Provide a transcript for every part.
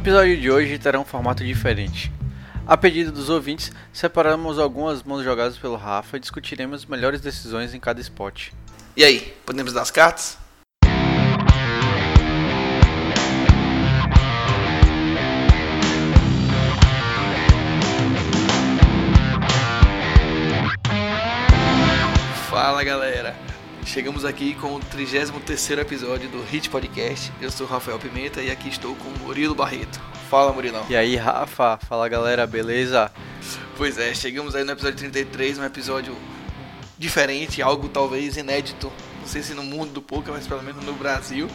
episódio de hoje terá um formato diferente. A pedido dos ouvintes, separamos algumas mãos jogadas pelo Rafa e discutiremos melhores decisões em cada spot. E aí, podemos dar as cartas? Fala galera, chegamos aqui com o 33 episódio do Hit Podcast. Eu sou Rafael Pimenta e aqui estou com o Murilo Barreto. Fala Murilão. E aí, Rafa? Fala galera, beleza? Pois é, chegamos aí no episódio 33, um episódio diferente, algo talvez inédito, não sei se no mundo do poker, mas pelo menos no Brasil,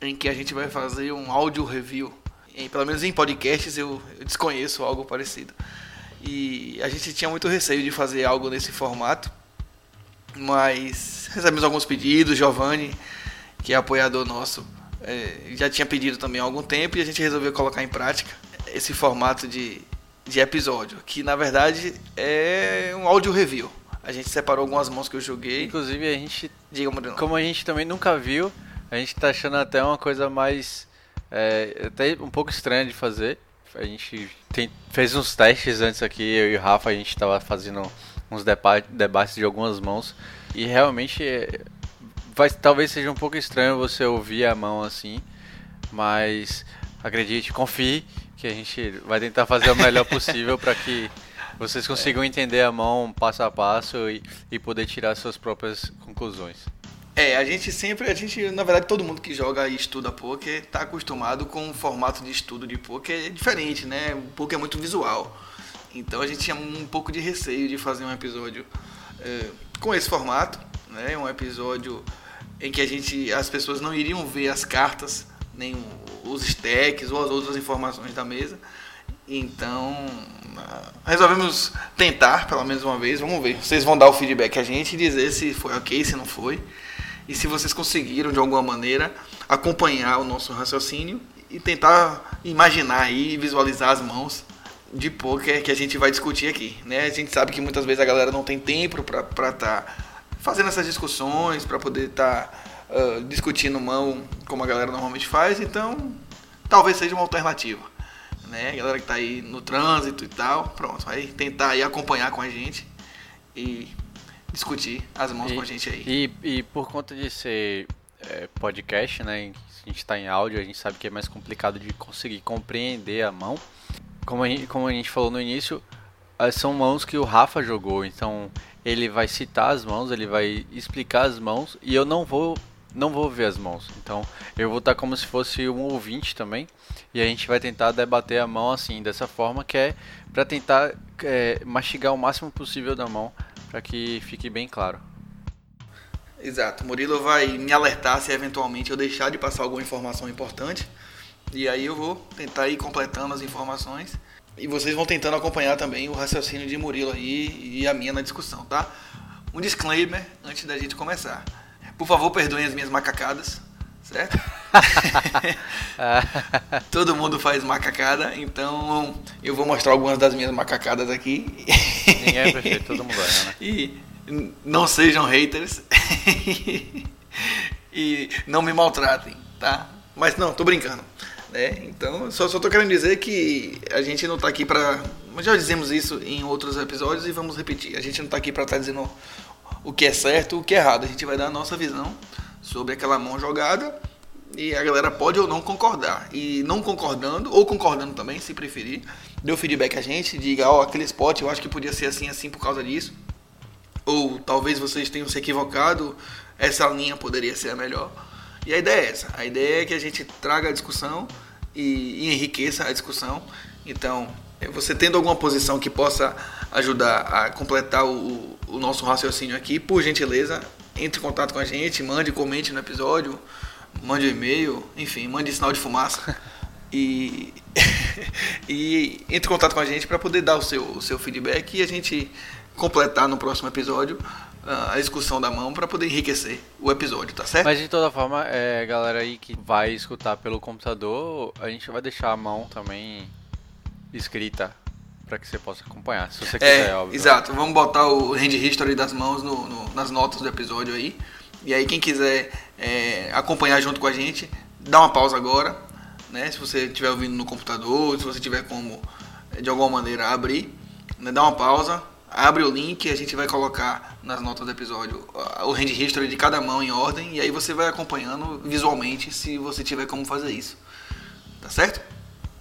em que a gente vai fazer um áudio review. Em, pelo menos em podcasts eu, eu desconheço algo parecido. E a gente tinha muito receio de fazer algo nesse formato, mas recebemos alguns pedidos, Giovanni, que é apoiador nosso, é, já tinha pedido também há algum tempo e a gente resolveu colocar em prática esse formato de, de episódio, que na verdade é um áudio review. A gente separou algumas mãos que eu joguei. Inclusive a gente, Diga, como a gente também nunca viu, a gente tá achando até uma coisa mais é, até um pouco estranha de fazer. A gente tem- fez uns testes antes aqui, eu e o Rafa, a gente tava fazendo uns depa- debates de algumas mãos e realmente vai, talvez seja um pouco estranho você ouvir a mão assim, mas acredite, confie que a gente vai tentar fazer o melhor possível para que vocês consigam entender a mão passo a passo e, e poder tirar suas próprias conclusões. É, a gente sempre, a gente, na verdade, todo mundo que joga e estuda poker tá acostumado com um formato de estudo de poker diferente, né? O poker é muito visual. Então a gente tinha um pouco de receio de fazer um episódio é, com esse formato, né? Um episódio em que a gente, as pessoas não iriam ver as cartas, nem os stacks ou as outras informações da mesa. Então, ah, resolvemos tentar pelo menos uma vez. Vamos ver. Vocês vão dar o feedback a gente e dizer se foi ok, se não foi. E se vocês conseguiram, de alguma maneira, acompanhar o nosso raciocínio e tentar imaginar aí, visualizar as mãos de poker que a gente vai discutir aqui. Né? A gente sabe que muitas vezes a galera não tem tempo para estar tá fazendo essas discussões, para poder estar ah, discutindo mão como a galera normalmente faz. Então, talvez seja uma alternativa né? A galera que tá aí no trânsito e tal, pronto, vai tentar aí acompanhar com a gente e discutir as mãos com a gente aí. E, e por conta de ser é, podcast, né? A gente está em áudio, a gente sabe que é mais complicado de conseguir compreender a mão. Como a gente, como a gente falou no início, eh, são mãos que o Rafa jogou, então ele vai citar as mãos, ele vai explicar as mãos e eu não vou não vou ver as mãos. Então eu vou estar como se fosse um ouvinte também e a gente vai tentar debater a mão assim dessa forma que é para tentar eh, mastigar o máximo possível da mão para que fique bem claro. Exato, Murilo vai me alertar se eventualmente eu deixar de passar alguma informação importante. E aí eu vou tentar ir completando as informações. E vocês vão tentando acompanhar também o raciocínio de Murilo aí e a minha na discussão, tá? Um disclaimer antes da gente começar. Por favor, perdoem as minhas macacadas, certo? Todo mundo faz macacada, então eu vou mostrar algumas das minhas macacadas aqui. Ninguém é perfeito, todo mundo erra, né? E não sejam haters. e não me maltratem, tá? Mas não, tô brincando. Né? Então, só, tô querendo dizer que a gente não tá aqui pra. Já dizemos isso em outros episódios e vamos repetir. A gente não tá aqui pra estar dizendo o que é certo o que é errado. A gente vai dar a nossa visão sobre aquela mão jogada e a galera pode ou não concordar. E não concordando, ou concordando também, se preferir, dê o feedback a gente, diga, ó, aquele spot eu acho que podia ser assim, assim por causa disso. Ou talvez vocês tenham se equivocado, essa linha poderia ser a melhor. E a ideia é essa. A ideia é que a gente traga a discussão e, e enriqueça a discussão. Então, é, você tendo alguma posição que possa ajudar a completar o, o nosso raciocínio aqui, por gentileza, entre em contato com a gente, mande, comente no episódio, mande um e-mail, enfim, mande sinal de fumaça. E, e entre em contato com a gente para poder dar o seu, o seu feedback e a gente completar no próximo episódio a discussão da mão para poder enriquecer o episódio, tá certo? Mas de toda forma, é, galera aí que vai escutar pelo computador, a gente vai deixar a mão também escrita para que você possa acompanhar, se você quiser, É, óbvio. exato. Vamos botar o hand history das mãos no- no- nas notas do episódio aí. E aí quem quiser é, acompanhar junto com a gente, dá uma pausa agora, né? Se você estiver ouvindo no computador, se você tiver como de alguma maneira abrir, né? dá uma pausa, abre o link e a gente vai colocar nas notas do episódio o hand history de cada mão em ordem e aí você vai acompanhando visualmente se você tiver como fazer isso. Tá certo?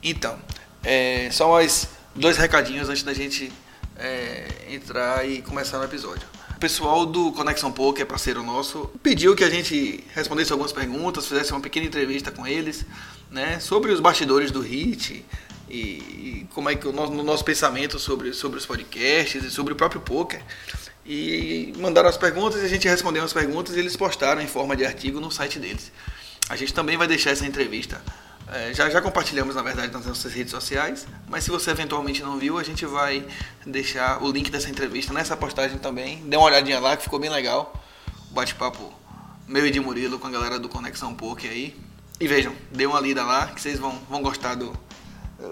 Então, é, só mais dois recadinhos antes da gente é, entrar e começar no episódio. O pessoal do Conexão Poker, parceiro nosso, pediu que a gente respondesse algumas perguntas, fizesse uma pequena entrevista com eles, né, sobre os bastidores do HIT e, e como é que o nosso, no nosso pensamento sobre, sobre os podcasts e sobre o próprio poker. E mandaram as perguntas e a gente respondeu as perguntas e eles postaram em forma de artigo no site deles. A gente também vai deixar essa entrevista é, já, já compartilhamos, na verdade, nas nossas redes sociais, mas se você eventualmente não viu, a gente vai deixar o link dessa entrevista nessa postagem também. Dê uma olhadinha lá, que ficou bem legal. Bate-papo meu e de Murilo com a galera do Conexão Poker aí. E vejam, dê uma lida lá, que vocês vão, vão gostar do,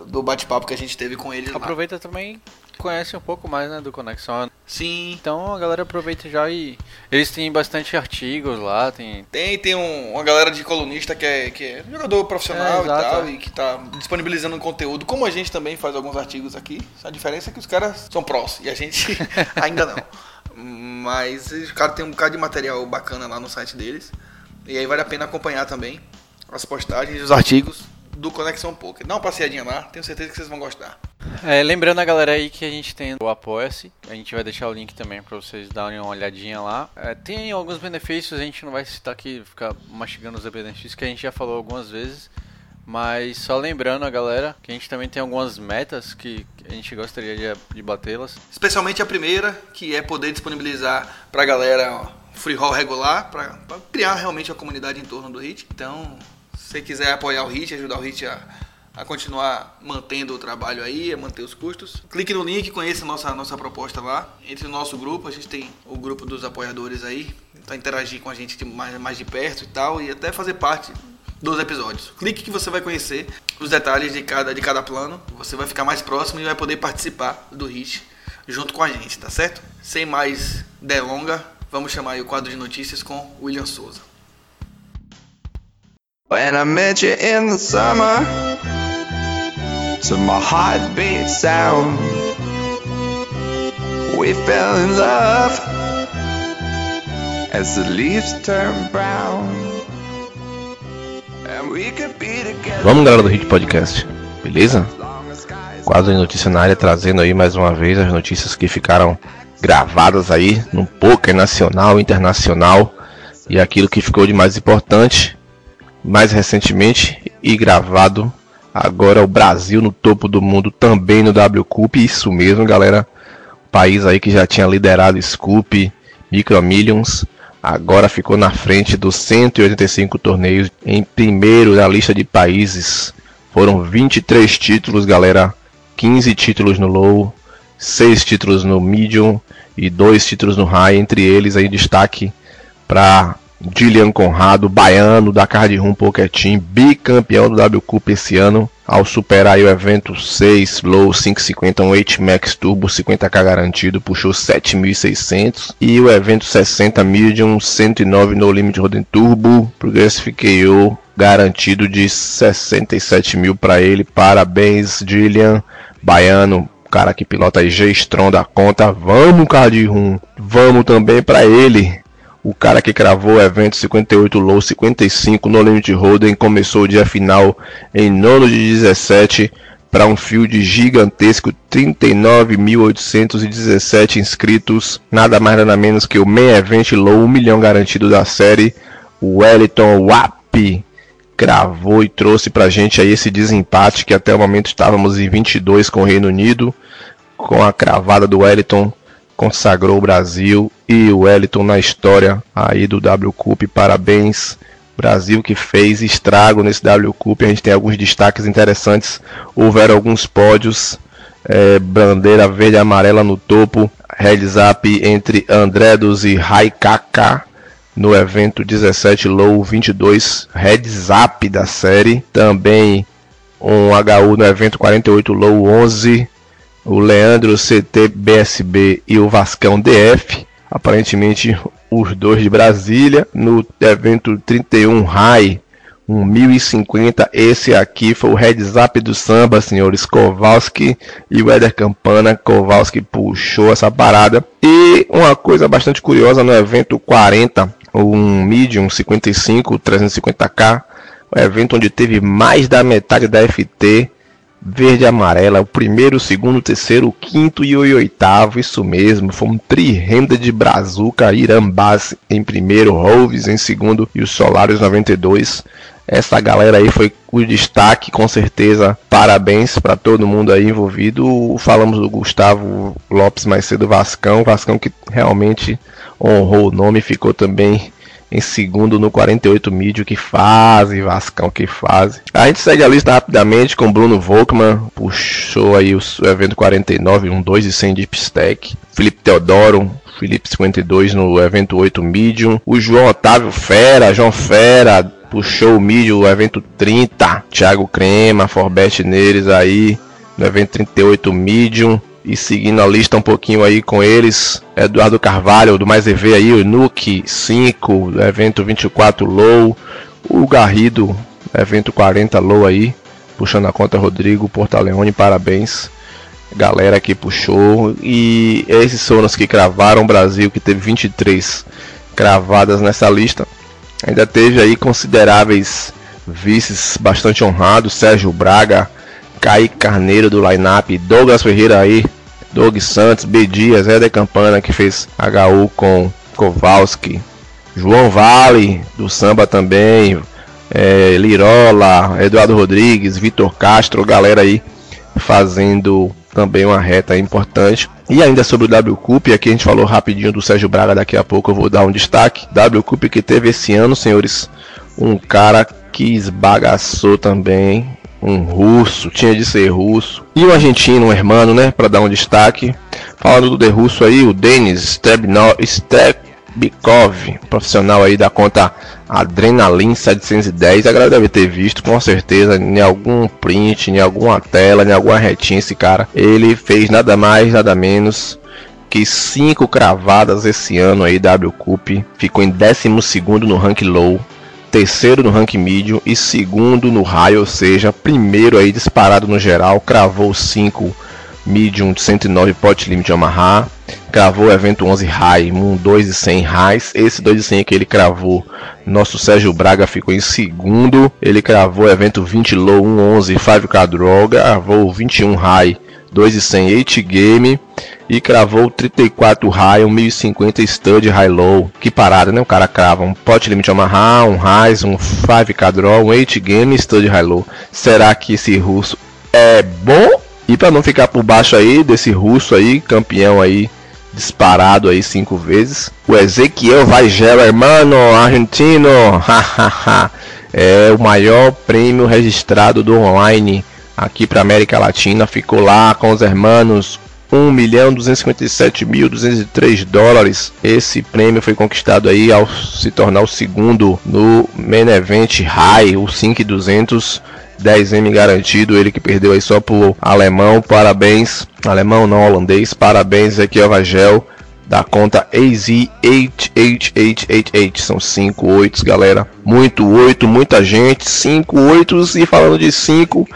do bate-papo que a gente teve com eles Aproveita lá. também conhece um pouco mais né, do Conexão. Sim. Então a galera aproveita já e. Eles têm bastante artigos lá. Tem, tem, tem um, uma galera de colunista que é, que é jogador profissional é, e tal, e que tá disponibilizando conteúdo, como a gente também faz alguns artigos aqui. A diferença é que os caras são prós e a gente ainda não. Mas os caras têm um bocado de material bacana lá no site deles. E aí vale a pena acompanhar também as postagens e os artigos do Conexão Poker. Dá uma passeadinha lá, tenho certeza que vocês vão gostar. É, lembrando a galera aí que a gente tem o Apoia-se, a gente vai deixar o link também para vocês darem uma olhadinha lá. É, tem alguns benefícios, a gente não vai citar aqui, ficar mastigando os benefícios que a gente já falou algumas vezes. Mas só lembrando a galera que a gente também tem algumas metas que a gente gostaria de, de batê-las. Especialmente a primeira, que é poder disponibilizar para a galera free roll regular, para criar realmente a comunidade em torno do HIT. Então, você quiser apoiar o HIT, ajudar o HIT a, a continuar mantendo o trabalho aí, a manter os custos, clique no link, conheça a nossa, nossa proposta lá. Entre no nosso grupo, a gente tem o grupo dos apoiadores aí, para interagir com a gente mais, mais de perto e tal, e até fazer parte dos episódios. Clique que você vai conhecer os detalhes de cada, de cada plano, você vai ficar mais próximo e vai poder participar do HIT junto com a gente, tá certo? Sem mais delonga, vamos chamar o quadro de notícias com William Souza. When I met you in the summer To my heartbeat sound We fell in love As the leaves turn brown And we could be together Vamos galera do Hit Podcast, beleza? Quadro de notícia na área trazendo aí mais uma vez as notícias que ficaram gravadas aí no poker nacional, internacional e aquilo que ficou de mais importante mais recentemente e gravado agora o Brasil no topo do mundo também no W Cup, isso mesmo, galera. País aí que já tinha liderado Scoop, Micro Millions, agora ficou na frente dos 185 torneios em primeiro na lista de países. Foram 23 títulos, galera, 15 títulos no low, 6 títulos no medium e 2 títulos no high, entre eles aí destaque para Dilian Conrado, baiano da Card Room Poker Team, bicampeão do W Cup esse ano, ao superar o evento 6 Low 550, um 8 Max Turbo 50k garantido, puxou 7.600 e o evento 60 Medium 109 No Limit Roden Turbo, Progressive garantido de 67 mil para ele. Parabéns, Dilian, baiano, cara que pilota aí G-Stron da conta. Vamos, Card Room, vamos também para ele o cara que cravou o evento 58 low 55 no Limit Hold'em começou o dia final em nono de 17 para um field gigantesco, 39.817 inscritos, nada mais nada menos que o main event low, 1 milhão garantido da série. O Wellington Wap cravou e trouxe para a gente aí esse desempate que até o momento estávamos em 22 com o Reino Unido, com a cravada do Wellington consagrou o Brasil e o Wellington na história aí do W Cup. Parabéns, Brasil que fez estrago nesse W Cup. A gente tem alguns destaques interessantes. Houveram alguns pódios, é, bandeira verde e amarela no topo. Heads up entre Andredos e Raikaka no evento 17 Low 22 Heads up da série. Também um HU no evento 48 Low 11 o Leandro CT BSB e o Vascão DF, aparentemente os dois de Brasília, no evento 31 High, um 1050. Esse aqui foi o heads up do samba, senhores. Kowalski e o Campana. Kowalski puxou essa parada. E uma coisa bastante curiosa no evento 40, um Medium 55 350K, o evento onde teve mais da metade da FT verde e amarela, o primeiro, o segundo, o terceiro, o quinto e o oitavo, isso mesmo, foi um tri-renda de Brazuca, Irambás em primeiro, Roves em segundo e os Solares 92. Essa galera aí foi o destaque, com certeza. Parabéns para todo mundo aí envolvido. Falamos do Gustavo Lopes mais cedo, Vascão, Vascão que realmente honrou o nome, ficou também em segundo no 48 mídio. Que fase, Vascão, que fase. A gente segue a lista rapidamente com Bruno Volkman, puxou aí o evento 49, um 2 e 100 de Stack. Felipe Teodoro, Felipe 52 no evento 8 Medium. O João Otávio Fera, João Fera, puxou o mídio, o evento 30. Thiago Crema, Forbet neles aí, no evento 38 Medium. E seguindo a lista um pouquinho aí com eles, Eduardo Carvalho, do Mais EV aí, o Nuke 5, evento 24 Low, o Garrido, evento 40 Low aí, puxando a conta Rodrigo Portaleone, parabéns. Galera que puxou. E esses foram os que cravaram o Brasil, que teve 23 cravadas nessa lista. Ainda teve aí consideráveis vices bastante honrados, Sérgio Braga, Kaique Carneiro do lineup, Douglas Ferreira aí Doug Santos, B. Dias, Éder Campana que fez HU com Kowalski, João Vale do samba também, é, Lirola, Eduardo Rodrigues, Vitor Castro, galera aí fazendo também uma reta importante. E ainda sobre o W Cup, aqui a gente falou rapidinho do Sérgio Braga, daqui a pouco eu vou dar um destaque. W Cup que teve esse ano, senhores, um cara que esbagaçou também um russo, tinha de ser russo, e um argentino, um hermano, né, para dar um destaque. Falando do de russo aí, o Denis Stebnikov, profissional aí da conta Adrenalin 710, a galera deve ter visto com certeza em algum print, em alguma tela, em alguma retinha esse cara. Ele fez nada mais, nada menos que cinco cravadas esse ano aí W Cup, ficou em 12 no rank low terceiro no ranking medium e segundo no high, ou seja, primeiro aí disparado no geral, cravou 5 medium de 109 pot limit Yamaha, cravou o evento 11 high, um 2 e 100 highs, esse 2 e 100 que ele cravou, nosso Sérgio Braga ficou em segundo, ele cravou o evento 20 low, 1 11 5k droga, cravou 21 high, 2 e 100 8 game e cravou 34 high, um 1050 stud high low. Que parada, né? O cara crava um pot limit Yamaha, um rise, um 5k draw, um 8 game stud high low. Será que esse russo é bom? E para não ficar por baixo aí desse russo aí, campeão aí disparado aí cinco vezes, o Ezequiel Vagel, hermano argentino, é o maior prêmio registrado do online aqui para América Latina, ficou lá com os hermanos 1.257.203 dólares. Esse prêmio foi conquistado aí ao se tornar o segundo no Main Event High, o 5200 10M garantido, ele que perdeu aí só pro alemão. Parabéns, alemão não holandês. Parabéns aqui ao Vagel da conta AZ88888. São 5 oitos, galera. Muito oito, muita gente. 5 oitos e falando de 5,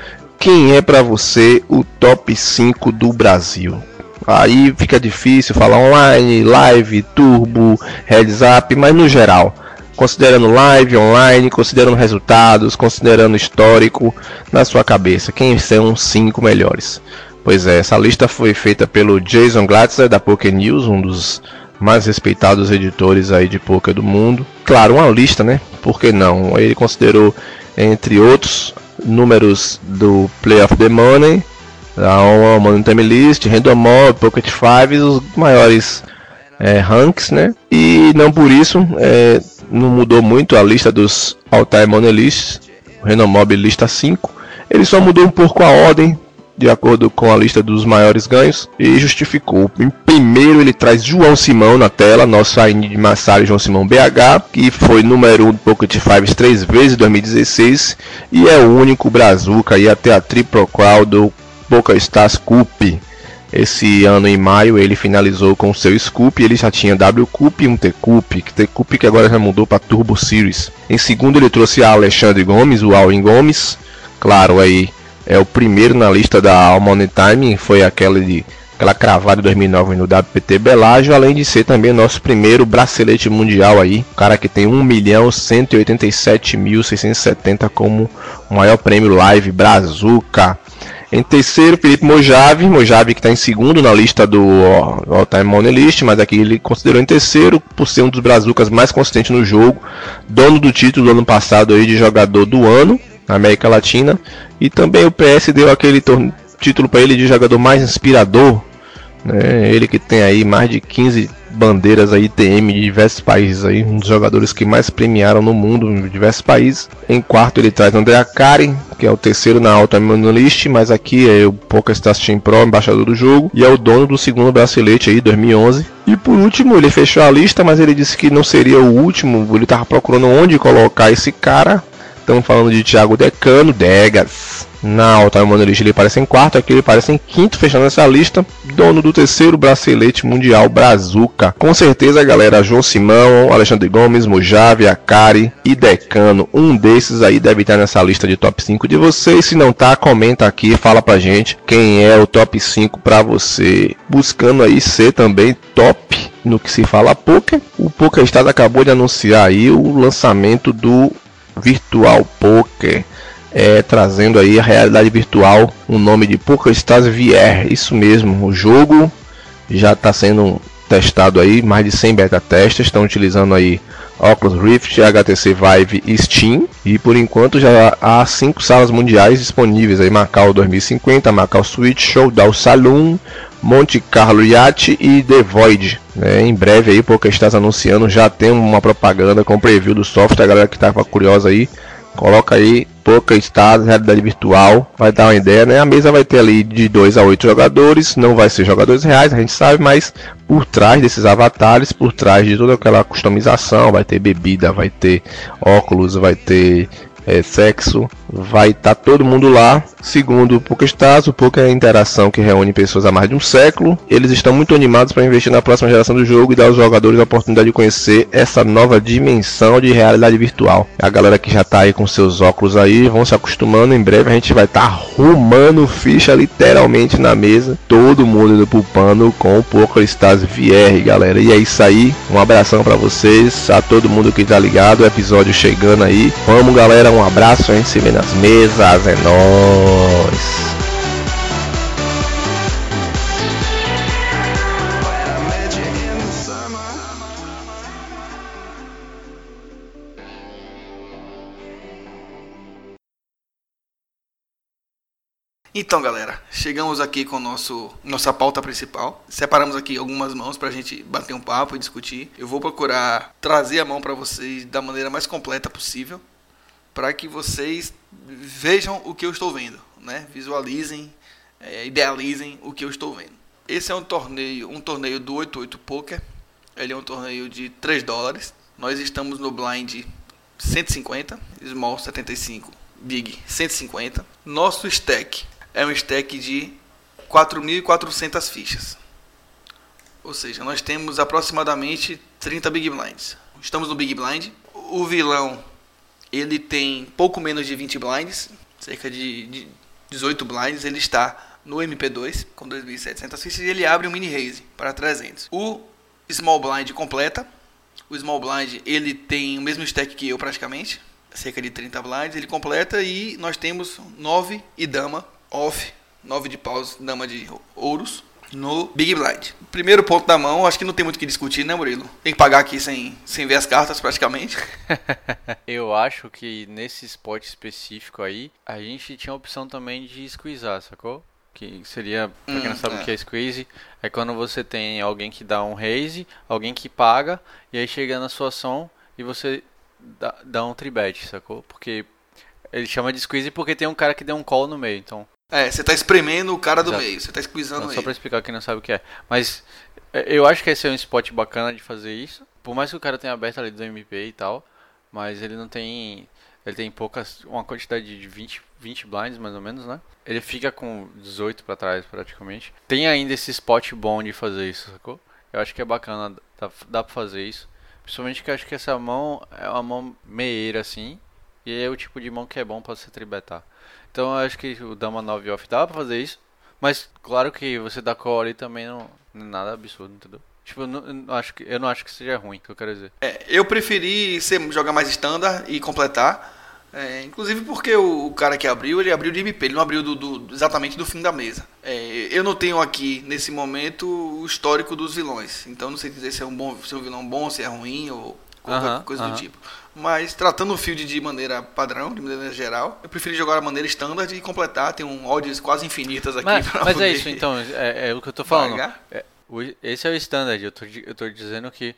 quem é para você o top 5 do Brasil? Aí fica difícil falar online, live, turbo, heads up, mas no geral, considerando live, online, considerando resultados, considerando histórico na sua cabeça, quem são os 5 melhores? Pois é, essa lista foi feita pelo Jason Glatzer da Poker News, um dos mais respeitados editores aí de poker do mundo. Claro, uma lista, né? Por que não? Ele considerou entre outros números do Play of the Money, a Money Time List, Random Mob, Pocket Five, os maiores é, ranks, né? E não por isso é, não mudou muito a lista dos All Time Money Lists, Random Mob lista 5. Ele só mudou um pouco a ordem de acordo com a lista dos maiores ganhos e justificou. Em primeiro ele traz João Simão na tela, nosso Aine de Massari João Simão BH, que foi número 1 um do Pocket Fives três vezes em 2016 e é o único Brazuca e até a Triple Crown do Poker Stars Cup. Esse ano em maio ele finalizou com seu Scoop, ele já tinha W Cup e um T Cup, T Cup que agora já mudou para Turbo Series. Em segundo ele trouxe a Alexandre Gomes, o Alwin Gomes, claro aí é o primeiro na lista da Money Time, foi aquela de aquela cravada de 2009 no WPT Belágio, além de ser também nosso primeiro bracelete mundial aí, cara que tem 1.187.670 como maior prêmio live Brazuca. Em terceiro, Felipe Mojave, Mojave que está em segundo na lista do All Time Money List, mas aqui ele considerou em terceiro por ser um dos brazucas mais consistentes no jogo, dono do título do ano passado aí de jogador do ano América Latina, e também o PS deu aquele título para ele de jogador mais inspirador né? Ele que tem aí mais de 15 bandeiras aí TM de diversos países aí, um dos jogadores que mais premiaram no mundo em diversos países. Em quarto ele traz André Akari, que é o terceiro na alta list, mas aqui é o PokerStars Team Pro, embaixador do jogo, e é o dono do segundo bracelete aí, 2011. E por último, ele fechou a lista, mas ele disse que não seria o último, ele estava procurando onde colocar esse cara. Estamos falando de Thiago Decano, Degas. Na Alta Monolith ele aparece em quarto, aqui ele aparece em quinto, fechando essa lista. Dono do terceiro bracelete mundial Brazuca. Com certeza, galera, João Simão, Alexandre Gomes, Mojave, Akari e Decano. Um desses aí deve estar nessa lista de top 5 de vocês. Se não tá, comenta aqui, fala pra gente quem é o top 5 para você. Buscando aí ser também top no que se fala poker. O PokerStars acabou de anunciar aí o lançamento do Virtual Poker é, trazendo aí a realidade virtual, o nome de PokerStars VR. Isso mesmo, o jogo já está sendo testado aí, mais de 100 beta testes estão utilizando aí Oculus Rift, HTC Vive e Steam. E por enquanto já há cinco salas mundiais disponíveis aí, Macau 2050, Macau Switch, Showdown Saloon, Monte Carlo Yacht e The Void. Né? Em breve aí, o PokerStars anunciando, já tem uma propaganda com preview do software, a galera que estava curiosa aí, coloca aí pouca estado, realidade virtual, vai dar uma ideia, né? A mesa vai ter ali de 2 a 8 jogadores, não vai ser jogadores reais, a gente sabe, mas por trás desses avatares, por trás de toda aquela customização, vai ter bebida, vai ter óculos, vai ter é, sexo, vai estar tá todo mundo lá. Segundo o PokerStars, o Poker é a interação que reúne pessoas há mais de um século. Eles estão muito animados para investir na próxima geração do jogo e dar aos jogadores a oportunidade de conhecer essa nova dimensão de realidade virtual. A galera que já está aí com seus óculos aí vão se acostumando. Em breve a gente vai estar tá ficha literalmente na mesa. Todo mundo indo pro pano com o PokerStars VR, galera. E é isso aí. Um abração para vocês, a todo mundo que tá ligado. O episódio chegando aí. Vamos, galera. Um abraço. A gente se vê mesas. É nóis. Então, galera, chegamos aqui com nosso nossa pauta principal. Separamos aqui algumas mãos para a gente bater um papo e discutir. Eu vou procurar trazer a mão para vocês da maneira mais completa possível, para que vocês vejam o que eu estou vendo, né? Visualizem, é, idealizem o que eu estou vendo. Esse é um torneio, um torneio do 88 Poker. Ele é um torneio de 3 dólares. Nós estamos no blind 150, small 75, big 150. Nosso stack é um stack de 4.400 fichas. Ou seja, nós temos aproximadamente 30 Big Blinds. Estamos no Big Blind. O vilão ele tem pouco menos de 20 blinds, cerca de, de 18 blinds. Ele está no MP2 com 2.700 fichas e ele abre um mini raise para 300. O Small Blind completa. O Small Blind ele tem o mesmo stack que eu praticamente, cerca de 30 blinds. Ele completa e nós temos 9 e dama off, 9 de paus, dama de ouros, no Big Blind. Primeiro ponto da mão, acho que não tem muito o que discutir, né, Murilo? Tem que pagar aqui sem, sem ver as cartas, praticamente. Eu acho que nesse spot específico aí, a gente tinha a opção também de squeezar, sacou? Que seria, pra quem não hum, sabe é. o que é squeeze, é quando você tem alguém que dá um raise, alguém que paga, e aí chega na sua ação e você dá, dá um tribet, sacou? Porque ele chama de squeeze porque tem um cara que deu um call no meio, então é, você tá espremendo o cara do Exato. meio, você tá squeezando ele. Só pra explicar quem não sabe o que é. Mas é, eu acho que esse é um spot bacana de fazer isso. Por mais que o cara tenha aberto ali do MP e tal, mas ele não tem ele tem poucas, uma quantidade de 20, 20 blinds mais ou menos, né? Ele fica com 18 para trás praticamente. Tem ainda esse spot bom de fazer isso, sacou? Eu acho que é bacana, dá, dá pra fazer isso. Principalmente que eu acho que essa mão é uma mão meieira assim. E é o tipo de mão que é bom pra você tribetar. Então eu acho que o Dama 9 off dá pra fazer isso. Mas claro que você dá call ali também não, não é nada absurdo, entendeu? Tipo, eu não, eu não acho que, eu não acho que seja ruim, que eu quero dizer. É, eu preferi ser, jogar mais standard e completar. É, inclusive porque o, o, cara que abriu, ele abriu de MP, ele não abriu do, do, exatamente do fim da mesa. É, eu não tenho aqui, nesse momento, o histórico dos vilões. Então não sei dizer se é um, bom, se é um vilão bom, se é ruim ou qualquer uh -huh, coisa uh -huh. do tipo. Mas tratando o field de maneira padrão, de maneira geral, eu preferi jogar a maneira standard e completar. Tem um odds quase infinitas aqui. Mas, mas é isso, então, é, é, o que eu tô falando. É, esse é o standard. Eu tô, eu tô dizendo que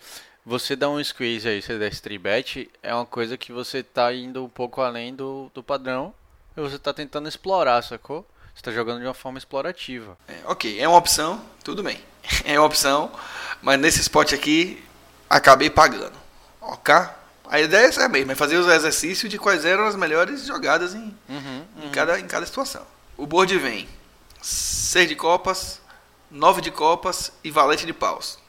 você dá um squeeze aí, você dá esse bet, é uma coisa que você tá indo um pouco além do, do padrão e você tá tentando explorar, sacou? Você tá jogando de uma forma explorativa. É, ok, é uma opção, tudo bem. É uma opção, mas nesse spot aqui acabei pagando. Ok? A ideia é essa mesmo, é fazer os exercícios de quais eram as melhores jogadas em, uhum, uhum. Em, cada, em cada situação. O board vem 6 de copas, 9 de copas e valete de paus.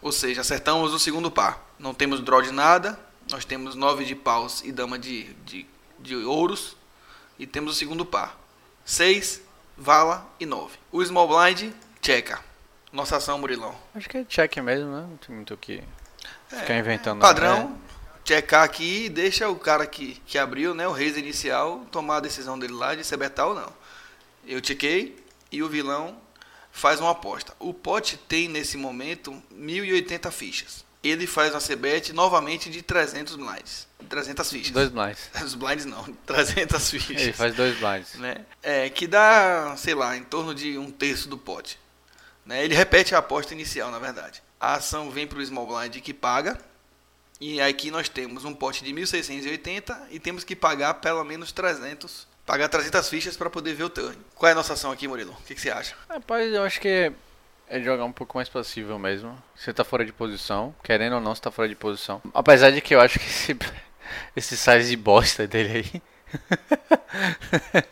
Ou seja, acertamos o segundo par. Não temos draw de nada, nós temos 9 de paus e dama de, de, de ouros. E temos o segundo par. 6, vala e 9. O small blind, checa. Nossa ação, Murilão. Acho que é check mesmo, né? Não tem muito o que ficar é, inventando. Padrão, né? Checar aqui e deixa o cara que, que abriu, né, o reis inicial, tomar a decisão dele lá de se abertar ou não. Eu chequei e o vilão faz uma aposta. O pote tem nesse momento 1080 fichas. Ele faz uma CBET novamente de 300 blinds. 300 fichas. Dois blinds. Os blinds não, 300 fichas. Ele faz dois blinds. Né? É, que dá, sei lá, em torno de um terço do pote. Né? Ele repete a aposta inicial, na verdade. A ação vem para o small blind que paga e aqui nós temos um pote de 1.680 e temos que pagar pelo menos 300. Pagar 300 fichas para poder ver o turn. Qual é a nossa ação aqui, Murilo? O que, que você acha? Rapaz, eu acho que é jogar um pouco mais passível mesmo. Você tá fora de posição. Querendo ou não, você tá fora de posição. Apesar de que eu acho que esse, esse size de bosta dele aí.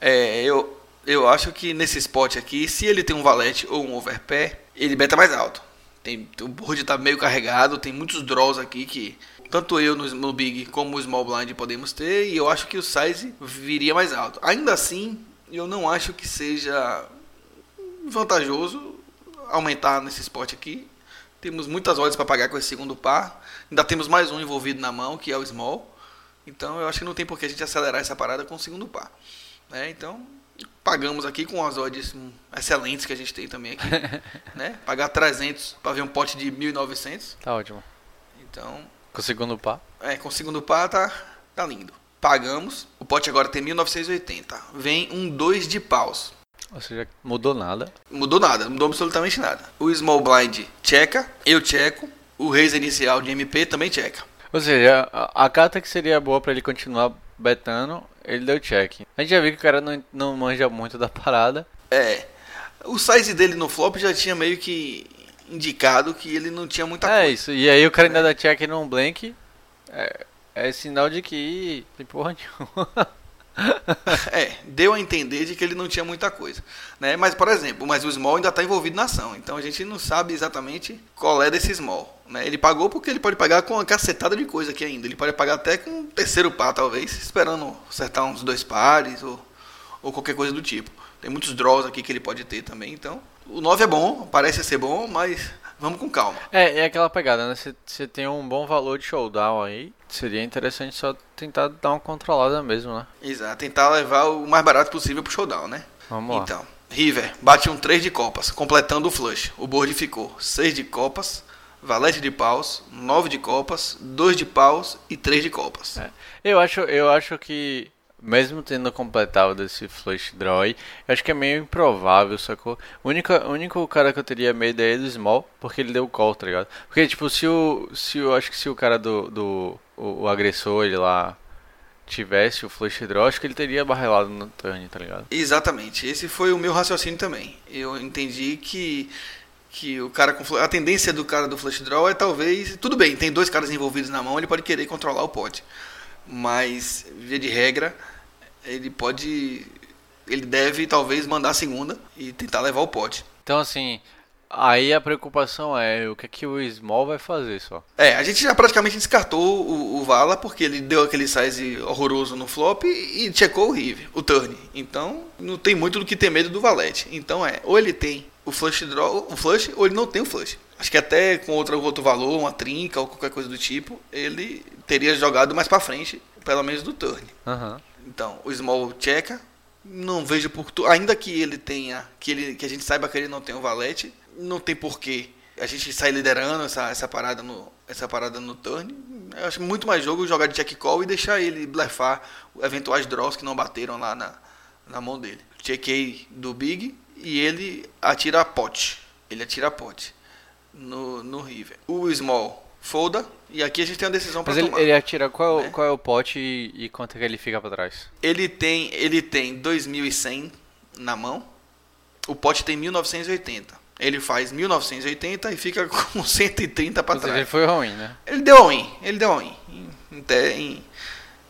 é, eu, eu acho que nesse spot aqui, se ele tem um valete ou um overpair, ele beta mais alto. Tem, o board está meio carregado, tem muitos draws aqui que tanto eu no, no, Big como o Small Blind podemos ter, e eu acho que o size viria mais alto. Ainda assim, eu não acho que seja vantajoso aumentar nesse spot aqui. Temos muitas odds para pagar com esse segundo par. Ainda temos mais um envolvido na mão, que é o Small. Então eu acho que não tem por que a gente acelerar essa parada com o segundo par. Né? Então, pagamos aqui com as odds excelentes que a gente tem também aqui, né? Pagar 300 para ver um pote de 1.900. Tá ótimo. Então, com o segundo par? É, com o segundo par tá tá lindo. Pagamos, o pote agora tem 1980. Vem um 2 de paus. Ou seja, mudou nada. Mudou nada, mudou absolutamente nada. O small blind checa, eu checo, o raise inicial de MP também checa. Ou seja, a, a carta que seria boa para ele continuar betando ele deu check. A gente já viu que o cara não, não manja muito da parada. É. O size dele no flop já tinha meio que indicado que ele não tinha muita é coisa. É isso. E aí o cara ainda dá check num blank. É, é sinal de que tem porra nenhuma. é, deu a entender de que ele não tinha muita coisa. Né? Mas, por exemplo, mas o Small ainda está envolvido na ação. Então a gente não sabe exatamente qual é desse Small. Né? Ele pagou porque ele pode pagar com uma cacetada de coisa aqui ainda. Ele pode pagar até com um terceiro par, talvez, esperando acertar uns dois pares ou, ou qualquer coisa do tipo. Tem muitos draws aqui que ele pode ter também. Então, o 9 é bom, parece ser bom, mas vamos com calma. É, é aquela pegada, né? Você tem um bom valor de showdown aí. Seria interessante só tentar dar uma controlada mesmo, né? Exato, tentar levar o mais barato possível pro showdown, né? Vamos lá. Então, River bate um 3 de copas, completando o flush. O board ficou 6 de copas, valete de paus, 9 de copas, 2 de paus e 3 de copas. É. Eu, acho, eu acho que mesmo tendo completado esse flush draw acho que é meio improvável, sacou? O único, único cara que eu teria medo é do Small, porque ele deu call, tá ligado? Porque, tipo, se o. Se eu acho que se o cara do. do o, o agressor, ele lá tivesse o flush draw, acho que ele teria barrelado no turn, tá ligado? Exatamente. Esse foi o meu raciocínio também. Eu entendi que que o cara com a tendência do cara do flush draw é talvez tudo bem tem dois caras envolvidos na mão ele pode querer controlar o pote Mas, via de regra, ele pode. Ele deve talvez mandar a segunda e tentar levar o pote. Então, assim, aí a preocupação é o que, é que o Small vai fazer só. É, a gente já praticamente descartou o, o Vala porque ele deu aquele size horroroso no flop e, e checou o Rive, o turn. Então, não tem muito do que ter medo do Valete. Então é, ou ele tem o flush draw, o flush, ou ele não tem o flush. Acho que até com outro, outro valor, uma trinca ou qualquer coisa do tipo, ele teria jogado mais pra frente, pelo menos do turn. Aham. Então, o small checa, não vejo por tu, ainda que ele tenha, que ele que a gente saiba que ele não tem o valete, não tem porquê a gente sair liderando essa, essa parada no essa parada no turn. Eu acho muito mais jogo jogar de check call e deixar ele blefar eventuais draws que não bateram lá na, na mão dele. Checkei do big e ele atira a pote. Ele atira a pote no no river. O small folda e aqui a gente tem uma decisão para Mas ele, tomar. atira qual, né? qual é o pote e, e quanto é que ele fica pra trás? Ele tem, ele tem 2.100 na mão. O pote tem 1980. Ele faz 1980 e fica com 130 para trás. ele foi ruim, né? Ele deu all-in, ele deu em-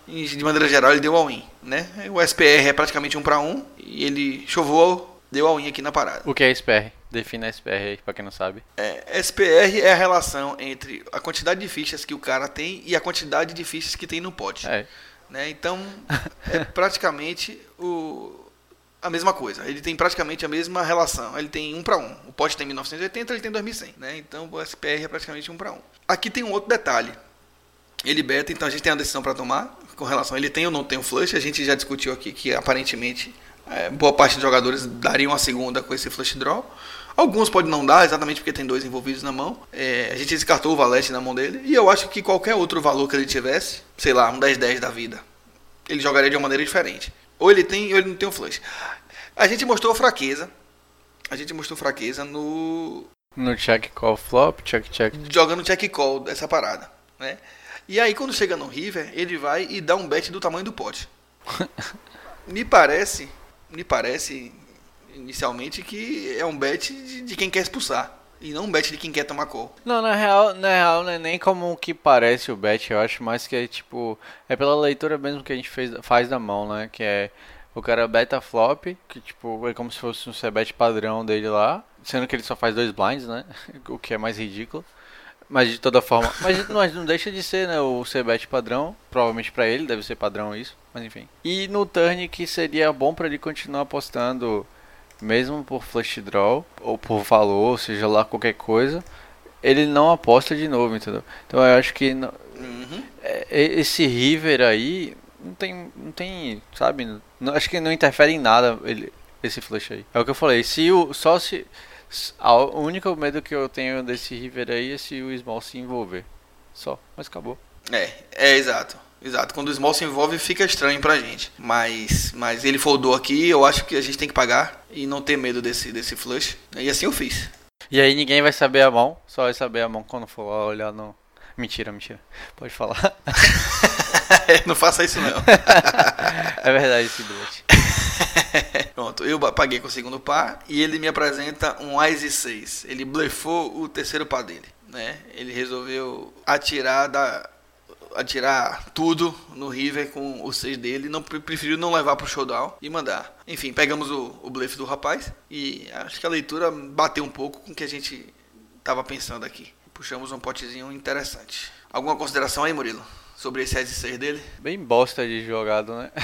de maneira geral, ele deu all-in, né? O SPR é praticamente um para um e ele chovou, deu all-in aqui na parada. O que é SPR? Defina SPR aí, pra quem não sabe. É, SPR é a relação entre a quantidade de fichas que o cara tem e a quantidade de fichas que tem no pote. É. né? Então é praticamente o, a mesma coisa. Ele tem praticamente a mesma relação. Ele tem um para um. O pote tem 1980, ele tem 2100, né? Então o SPR é praticamente um para um. Aqui tem um outro detalhe. Ele beta, então a gente tem uma decisão para tomar com relação. Ele tem ou não tem o flush. A gente já discutiu aqui que aparentemente é, boa parte dos jogadores dariam a segunda com esse flush draw. Alguns podem não dar, exatamente porque tem dois envolvidos na mão. É, a gente descartou o valete na mão dele. E eu acho que qualquer outro valor que ele tivesse, sei lá, um 10-10 da vida, ele jogaria de uma maneira diferente. Ou ele tem ou ele não tem o flush. A gente mostrou fraqueza. A gente mostrou fraqueza no. No check call flop, check check. jogando check call dessa parada. Né? E aí quando chega no River, ele vai e dá um bet do tamanho do pote. me parece. Me parece inicialmente que é um bet de, de quem quer expulsar. E não um bet de quem quer tomar call. Não, na real, na real não é nem como que parece o bet, eu acho mais que é tipo. É pela leitura mesmo que a gente fez, faz da mão, né? Que é o cara beta flop, que tipo, é como se fosse um c-bet padrão dele lá. Sendo que ele só faz dois blinds, né? O que é mais ridículo. Mas de toda forma. Mas, mas não deixa de ser, né? O c-bet padrão. Provavelmente pra ele deve ser padrão isso. Mas enfim. E no turn que seria bom pra ele continuar apostando. Mesmo por flush draw. Ou por valor, seja lá qualquer coisa. Ele não aposta de novo, entendeu? Então eu acho que. Uhum. é- esse River aí. Não tem. Não tem. Sabe? não- acho que não interfere em nada ele, esse flush aí. É o que eu falei. Se o. Só se. a- O único medo que eu tenho desse River aí é se o Small se envolver. Só. Mas acabou. É, é exato. Exato. Quando o small se envolve, fica estranho pra gente. Mas, mas ele foldou aqui, eu acho que a gente tem que pagar e não ter medo desse, desse flush. E assim eu fiz. E aí ninguém vai saber a mão. Só vai saber a mão quando for olhar no. Mentira, mentira. Pode falar. não faça isso não. é verdade esse bilhete. Pronto, eu paguei com o segundo par e ele me apresenta um Ice 6. Ele blefou o terceiro par dele, né? Ele resolveu atirar da atirar tudo no River com o 6 dele, não pre- preferiu não levar pro showdown e mandar. Enfim, pegamos o, o blefe do rapaz e acho que a leitura bateu um pouco com o que a gente tava pensando aqui. Puxamos um potezinho interessante. Alguma consideração aí, Murilo? Sobre esse Ice 6 dele? Bem bosta de jogado, né?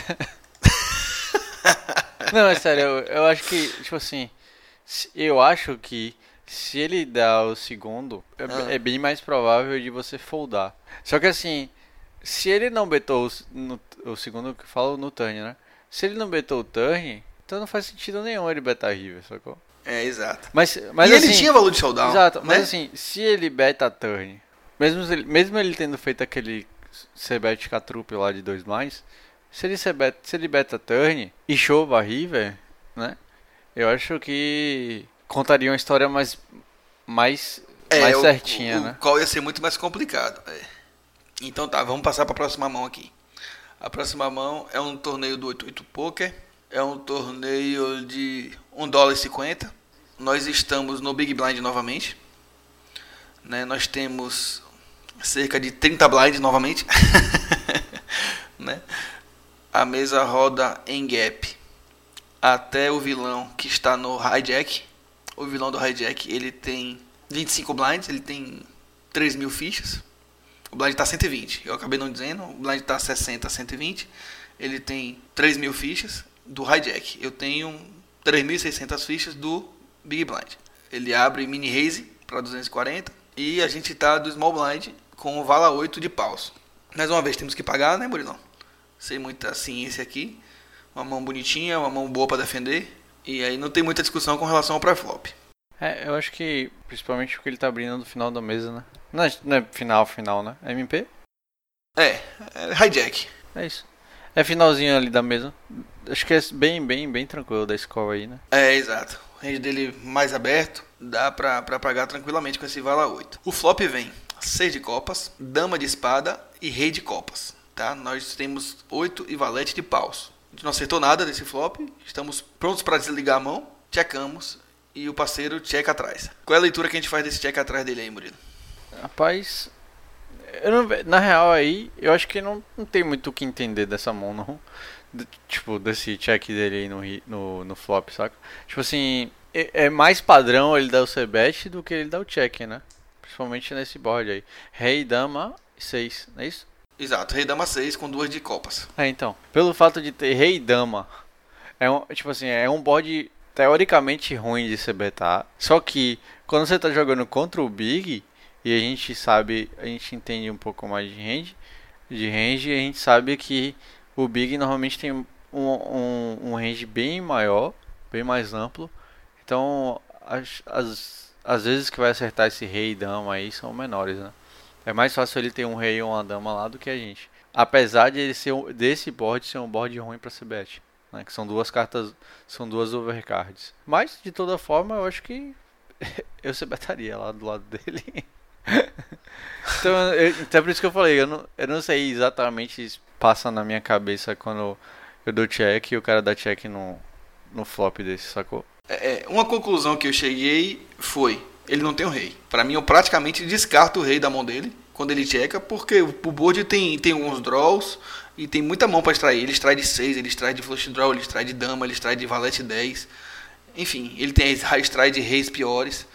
Não, é sério, eu, eu acho que, tipo assim, eu acho que se ele dá o segundo, é, Ah. é bem mais provável de você foldar. Só que assim, se ele não betou o, no, o segundo que eu falo no turn, né? Se ele não betou o turn, então não faz sentido nenhum ele betar river, sacou? É, exato. Mas, mas e assim, ele tinha valor de showdown. Exato, mas né? assim, se ele beta turn, mesmo ele, mesmo ele tendo feito aquele C-bet catrupe lá de dois mais, se ele, C-bet, se ele beta turn e show a river, né? Eu acho que contaria uma história mais mais, mais o- certinha, o, né? qual ia ser muito mais complicado. é. Então tá, vamos passar para a próxima mão aqui. A próxima mão é um torneio do 88 Poker. É um torneio de 1 dólar e 50. Nós estamos no Big Blind novamente. Né? Nós temos cerca de 30 blinds novamente. né? A mesa roda em gap até o vilão que está no hijack. O vilão do hijack ele tem 25 blinds, ele tem 3 mil fichas. O blind está 120, eu acabei não dizendo. O blind está 60, 120. Ele tem 3 mil fichas do hijack. Eu tenho 3.600 fichas do Big Blind. Ele abre mini raise para 240 e a gente tá do small blind com vala 8 de paus. Mais uma vez temos que pagar, né, Murilão? Sem muita ciência aqui. Uma mão bonitinha, uma mão boa para defender. E aí não tem muita discussão com relação ao pré-flop. É, eu acho que principalmente porque ele tá abrindo no final da mesa, né? Não é, não é final, final, né? É MP? É, é hijack. É isso. É finalzinho ali da mesa. Acho que é bem, bem, bem tranquilo da escola aí, né? É, exato. O range dele mais aberto, dá pra, pra pagar tranquilamente com esse vala 8. O flop vem 6 de copas, dama de espada e rei de copas. Tá? Nós temos 8 e valete de paus. A gente não acertou nada desse flop, estamos prontos para desligar a mão, checamos e o parceiro checa atrás. Qual é a leitura que a gente faz desse check atrás dele aí, Murilo? Rapaz, não, na real aí, eu acho que não, não tem muito o que entender dessa mão, não. De, tipo, desse check dele aí no, no, no flop, saca? Tipo assim, é, é, mais padrão ele dar o c-bet do que ele dar o check, né? Principalmente nesse board aí. Rei, dama, 6, não é isso? Exato, rei, dama 6 com duas de copas. É, então. Pelo fato de ter rei dama, é um, tipo assim, é um board teoricamente ruim de se betar. Só que quando você tá jogando contra o Big e a gente sabe, a gente entende um pouco mais de range, de range, a gente sabe que o Big normalmente tem um, um, um range bem maior, bem mais amplo. Então, as, as, as vezes que vai acertar esse rei e dama aí são menores, né? É mais fácil ele ter um rei e uma dama lá do que a gente. Apesar de ele ser desse board ser um board ruim para CBET. Né? Que são duas cartas, são duas overcards. Mas, de toda forma, eu acho que eu CBETaria lá do lado dele. então, eu, então é por isso que eu falei, eu não, eu não sei exatamente se passa na minha cabeça quando eu dou check e o cara dá check no, no flop desse, sacou? É, é uma conclusão que eu cheguei foi, ele não tem o rei. Para mim eu praticamente descarto o rei da mão dele quando ele checa, porque o board tem, tem alguns draws e tem muita mão para extrair. Ele extrai de 6, ele extrai de flush draw, ele extrai de dama, ele extrai de valete 10. Enfim, ele tem extrai de reis piores.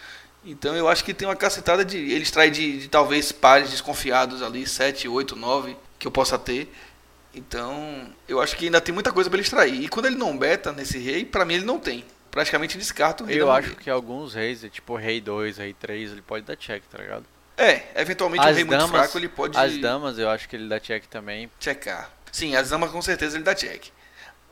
Então eu acho que tem uma cacetada de. Ele extrai de, de talvez pares desconfiados ali, 7, 8, 9, que eu possa ter. Então, eu acho que ainda tem muita coisa para ele extrair. E quando ele não beta nesse rei, para mim ele não tem. Praticamente descarta o rei. Eu acho que alguns reis, tipo rei 2, rei 3, ele pode dar check, tá ligado? É, eventualmente as um rei damas, muito fraco ele pode. As damas eu acho que ele dá check também. Checar. Sim, as damas com certeza ele dá check.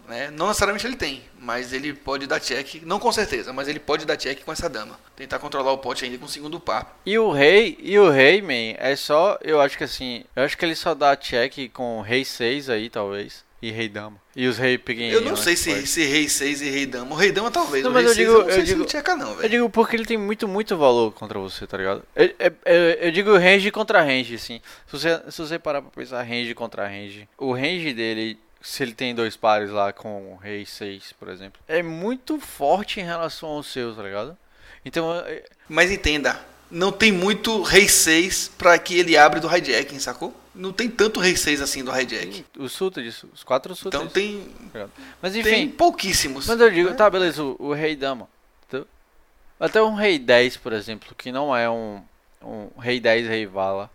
Né? Não necessariamente ele tem, mas ele pode dar check, não com certeza, mas ele pode dar check com essa dama. Tentar controlar o pote ainda com o segundo par. E o rei, e o rei, man, é só, eu acho que assim, eu acho que ele só dá check com rei 6 aí, talvez. E rei dama. E os rei pequenininhos. Eu não sei se, se rei 6 e rei dama. O rei dama talvez. Não, mas eu 6 digo, eu não eu digo, ele checa não, Eu velho. digo porque ele tem muito, muito valor contra você, tá ligado? Eu, eu, eu, eu digo range contra range, assim. Se você, se você parar pra pensar range contra range, o range dele se ele tem dois pares lá com rei 6, por exemplo, é muito forte em relação ao seu, tá ligado? Então, é- Mas entenda, não tem muito rei 6 pra que ele abre do hijacking, sacou? Não tem tanto rei 6 assim do hijack. os suites, os quatro suites. Então tem, tá? Mas tem enfim, pouquíssimos. mas eu digo, né? tá, beleza, o, o rei dama. entendeu? Até um rei 10, por exemplo, que não é um, um rei 10, rei vala,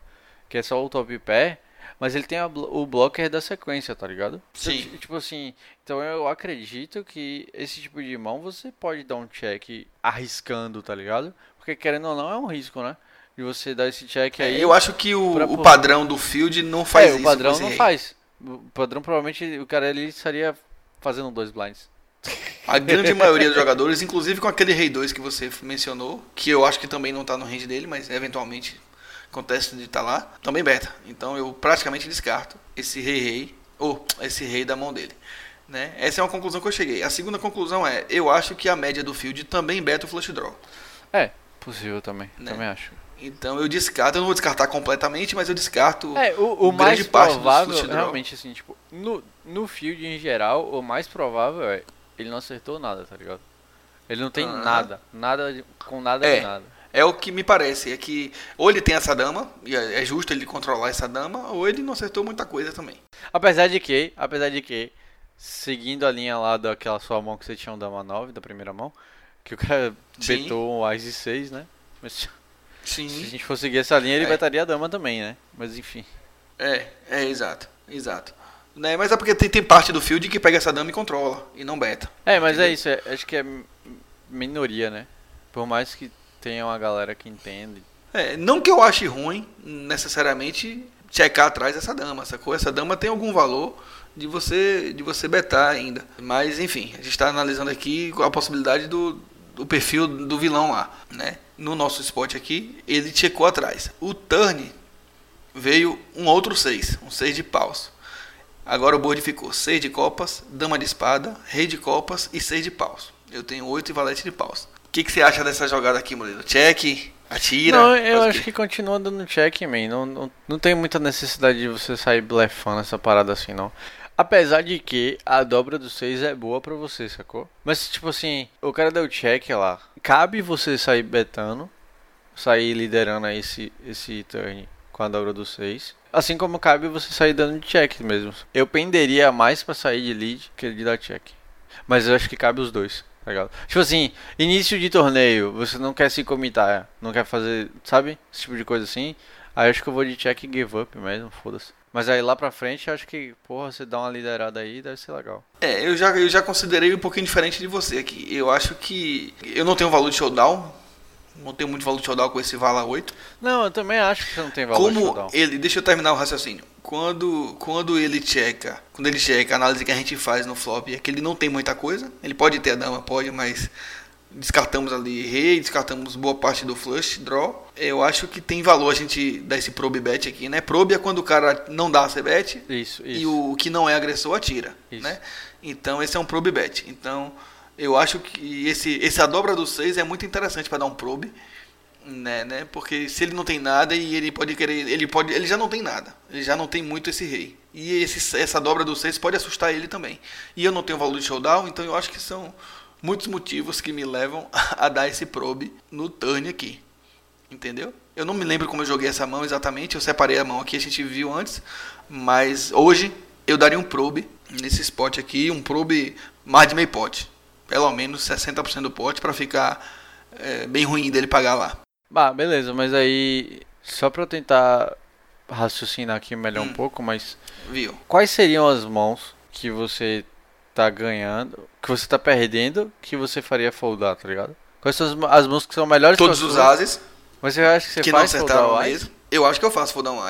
que é só o top pé, mas ele tem a o blocker da sequência, tá ligado? Então, Sim. ti- Tipo assim, então eu acredito que esse tipo de mão você pode dar um check arriscando, tá ligado? Porque querendo ou não é um risco, né? De você dar esse check aí. É, eu acho que o, pra- o padrão do field não faz é, isso. o padrão não faz. O padrão provavelmente o cara ali estaria fazendo dois blinds. A grande maioria dos jogadores, inclusive com aquele rei 2 que você mencionou, que eu acho que também não tá no range dele, mas eventualmente acontece de estar lá, também beta. Então eu praticamente descarto esse rei rei, ou esse rei da mão dele. Né? Essa é uma conclusão que eu cheguei. A segunda conclusão é, eu acho que a média do field também beta o flush draw. É, possível também. Né? Também acho. Então eu descarto, eu não vou descartar completamente, mas eu descarto É, o, o grande mais provável, realmente, assim, tipo, no, no field em geral, o mais provável é ele não acertou nada, tá ligado? Ele não tem nada, nada com nada É. de nada. É o que me parece, é que ou ele tem essa dama, e é é justo ele controlar essa dama, ou ele não acertou muita coisa também. Apesar de que, apesar de que, seguindo a linha lá daquela sua mão que você tinha um dama 9, da primeira mão, que o cara Sim. betou um Ás e 6, né? Mas se Sim. a gente for seguir essa linha, ele É. betaria a dama também, né? Mas enfim. É, é, exato, exato. Né, mas é porque tem, tem parte do field que pega essa dama e controla, e não beta. É, mas é Entendeu? isso, é- acho que é minoria, né? Por mais que tenha uma galera que entende. É, não que eu ache ruim, necessariamente, checar atrás essa dama, sacou? Essa dama tem algum valor de você de você betar ainda. Mas, enfim, a gente está analisando aqui a possibilidade do, do perfil do vilão lá, né? No nosso spot aqui, ele checou atrás. O turn veio um outro 6, um 6 de paus. Agora o board ficou 6 de copas, dama de espada, rei de copas e 6 de paus. Eu tenho 8 e valete de paus. O que, que você acha dessa jogada aqui, Murilo? Check, atira? não, eu acho que continua dando check, man. Não, não, não tem muita necessidade de você sair blefando essa parada assim, não. Apesar de que a dobra do 6 é boa pra você, sacou? Mas, tipo assim, o cara deu check lá. Cabe você sair betando, sair liderando esse, esse turn com a dobra do 6. Assim como cabe você sair dando de check mesmo. Eu penderia mais pra sair de lead que de dar check. Mas eu acho que cabe os dois, tá ligado? Tipo assim, início de torneio, você não quer se comitar, não quer fazer, sabe? Esse tipo de coisa assim. Aí acho que eu vou de check e give up mesmo, foda-se. Mas aí lá pra frente, eu acho que, porra, você dá uma liderada aí, deve ser legal. É, eu já, eu já considerei um pouquinho diferente de você aqui. Eu acho que eu não tenho valor de showdown. Não tenho muito valor de showdown com esse Vala 8. Não, eu também acho que você não tem valor de Como showdown. ele, deixa eu terminar o raciocínio. Quando, quando ele checa, quando ele checa a análise que a gente faz no flop é que ele não tem muita coisa. Ele pode ter a dama, pode, mas descartamos ali rei, descartamos boa parte do flush, draw. Eu acho que tem valor a gente dar esse probe bet aqui, né? Probe é quando o cara não dá a bet Isso, isso. e o que não é agressor atira, Isso. né? Então esse é um probe bet. Então eu acho que esse, esse a dobra do 6 é muito interessante para dar um probe, né, né? Porque se ele não tem nada e ele pode querer, ele pode, ele já não tem nada. Ele já não tem muito esse rei. E esse, essa dobra do 6 pode assustar ele também. E eu não tenho valor de showdown, então eu acho que são muitos motivos que me levam a dar esse probe no turn aqui. Entendeu? Eu não me lembro como eu joguei essa mão exatamente, eu separei a mão aqui, a gente viu antes, mas hoje eu daria um probe nesse spot aqui, um probe mais de meio pote. Pelo menos 60% do pote para ficar é, bem ruim dele pagar lá. Bah, beleza, mas aí. Só pra eu tentar raciocinar aqui melhor um Hum. pouco, mas. Viu? Quais seriam as mãos que você tá ganhando, que você tá perdendo, que você faria foldar, tá ligado? Quais são as, as mãos que são melhores Todos os ases Mas você acha que você que faz foldar acertaram mesmo. Eu acho que eu faço foldar um.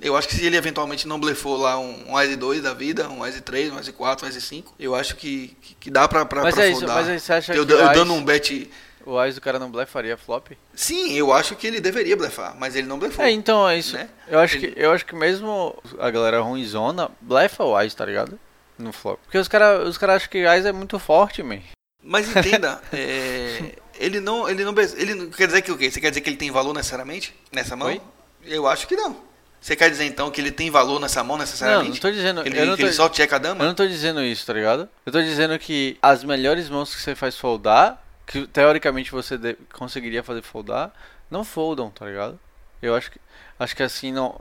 Eu acho que se ele eventualmente não blefou lá um, um Ás 2 da vida, um Ás 3, um Ás 4, um Ás 5, eu acho que, que, que dá pra, pra, Mas pra é isso, foldar. mas aí você acha eu, que eu Ás- dando um bet. O Ás do cara não blefaria flop? Sim, eu acho que ele deveria blefar, mas ele não blefou. É, então é isso. né? Eu acho Ele- que eu acho que mesmo a galera ruimzona blefa o Ás, tá ligado? No flop. Porque os caras os cara acham que Ás é muito forte, man. Mas entenda, é, ele não, ele não, ele não- quer dizer que o quê? Você quer dizer que ele tem valor necessariamente nessa mão? Oi? Eu acho que não. Você quer dizer então que ele tem valor nessa mão Não, necessariamente? não tô dizendo. Ele, eu não tô, ele só checa a eu dama? não tô dizendo isso, tá ligado? Eu tô dizendo que as melhores mãos que você faz foldar, que teoricamente você de- conseguiria fazer foldar, não foldam, tá ligado? Eu acho que acho que assim não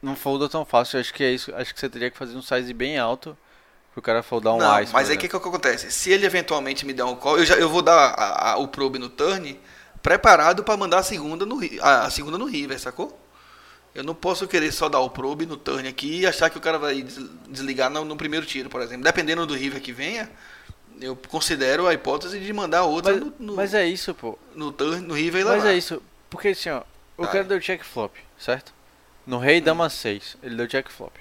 não- folda tão fácil. Eu acho que é isso. Acho que você teria que fazer um size bem alto pro cara foldar um não, Ice. mas aí o que, que acontece? Se ele eventualmente me der um call, eu, já, eu vou dar a- a- o probe no turn preparado para mandar a segunda no a, a segunda no river, sacou? Eu não posso querer só dar o probe no turn aqui e achar que o cara vai des- desligar no, no primeiro tiro, por exemplo. Dependendo do river que venha, eu considero a hipótese de mandar outra Mas, no, no, mas é isso, pô. no no river e Mas levar. é isso. Porque assim, ó, o Vai. cara deu check flop, certo? No rei dama 6, ele deu check flop.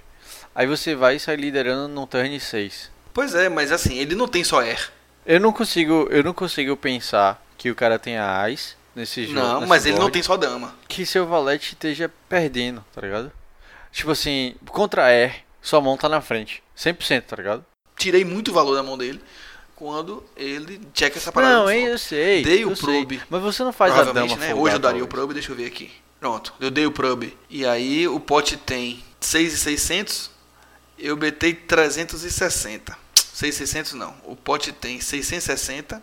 Aí você vai e sai liderando no turn 6. Pois é, mas assim, ele não tem só air. Eu não consigo, eu não consigo pensar que o cara tenha Ás nesse jogo. Não, mas ele não tem só dama. que seu valete esteja perdendo, tá ligado? Tipo assim, contra Air, sua mão tá na frente. 100%, tá ligado? Tirei muito valor da mão dele quando ele checa essa parada. Não, hein, eu sei. Dei o eu sei. probe. Mas você não faz a dama né? Hoje eu daria o probe, deixa eu ver aqui. Pronto, eu dei o probe. E aí o pote tem 6,600, eu betei 360. 6,600 não. O pote tem 660,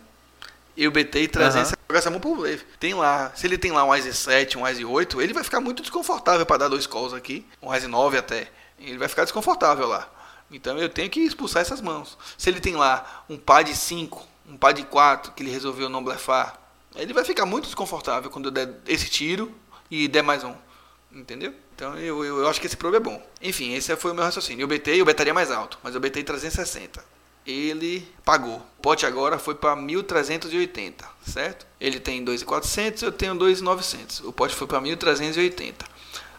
eu betei 300. jogar essa mão por blefe. Tem lá, se ele tem lá um Ice 7, um Ice 8, ele vai ficar muito desconfortável para dar dois calls aqui, um Ice 9 até. Ele vai ficar desconfortável lá. Então eu tenho que expulsar essas mãos. Se ele tem lá um par de 5, um par de 4, que ele resolveu não blefar, ele vai ficar muito desconfortável quando eu der esse tiro e der mais um. Entendeu? Então eu, eu, eu acho que esse probe é bom. Enfim, esse foi o meu raciocínio. Eu betei, eu betaria mais alto, mas eu betei 360. Ele pagou. O pote agora foi para 1.380, certo? Ele tem 2.400, eu tenho 2.900. O pote foi para 1.380.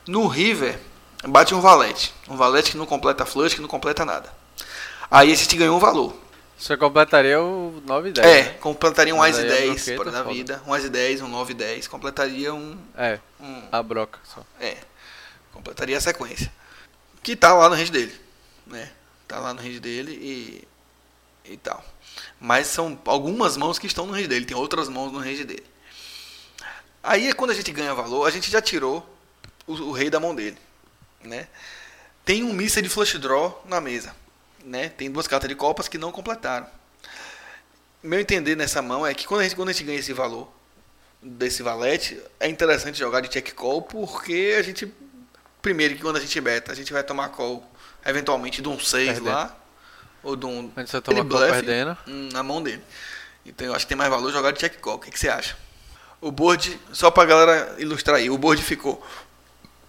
No River, bate um valete. Um valete que não completa flush, que não completa nada. Aí esse te ganhou um valor. Você completaria o 9 e 10. É, né? completaria um Mas Ice aí a 10 broqueta para da vida. Um Ice 10, um 9 e 10. Completaria um, É, um. a broca só. É. Completaria a sequência. Que tá lá no range dele. Né? Tá lá no range dele e. E tal. Mas são algumas mãos que estão no range dele. Tem outras mãos no range dele. Aí quando a gente ganha valor, a gente já tirou o, o rei da mão dele. Né? Tem um missa de flush draw na mesa. Né? Tem duas cartas de copas que não completaram. Meu entender nessa mão é que quando a gente, quando a gente ganha esse valor desse valete, é interessante jogar de check call porque a gente. Primeiro que quando a gente beta, a gente vai tomar call eventualmente de um 6 Perdendo. lá. Ou de um. Você toma bluff, perdendo. Na mão dele. Então eu acho que tem mais valor jogar de check call. O que, que você acha? O board, só pra galera ilustrar aí, o board ficou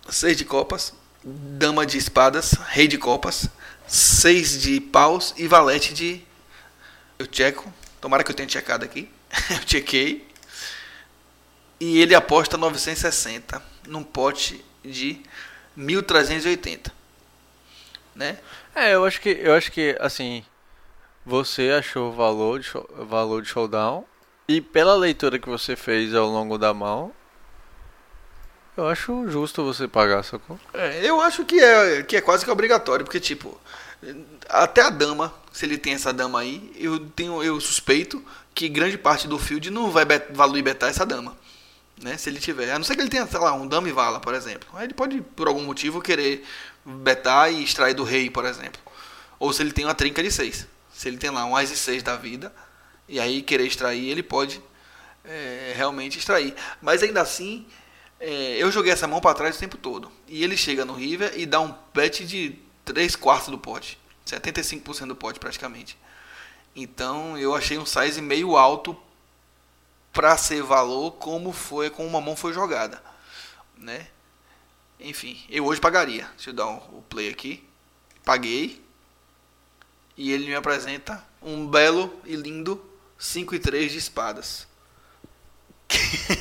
6 de copas, dama de espadas, rei de copas, 6 de paus e valete de. Eu checo. Tomara que eu tenha checado aqui. eu chequei. E ele aposta 960 num pote de 1380. Né? É, eu acho que eu acho que assim, você achou o valor de valor de showdown e pela leitura que você fez ao longo da mão, eu acho justo você pagar, sacou? É, eu acho que é, que é quase que obrigatório, porque tipo, até a dama, se ele tem essa dama aí, eu tenho eu suspeito que grande parte do field não vai bet, valer betar essa dama. Né, se ele tiver, a não ser que ele tenha, sei lá, um dama e vala, por exemplo. Aí ele pode, por algum motivo, querer betar e extrair do rei, por exemplo. Ou se ele tem uma trinca de 6. Se ele tem lá um Ice 6 da vida, e aí querer extrair, ele pode é, realmente extrair. Mas ainda assim, é, eu joguei essa mão para trás o tempo todo. E ele chega no River e dá um bet de 3 quartos do pote. 75% do pote praticamente. Então eu achei um size meio alto para ser valor como foi como uma mão foi jogada, né? Enfim, eu hoje pagaria. Deixa eu dar um- o play aqui. Paguei. E ele me apresenta um belo e lindo 5 e 3 de espadas.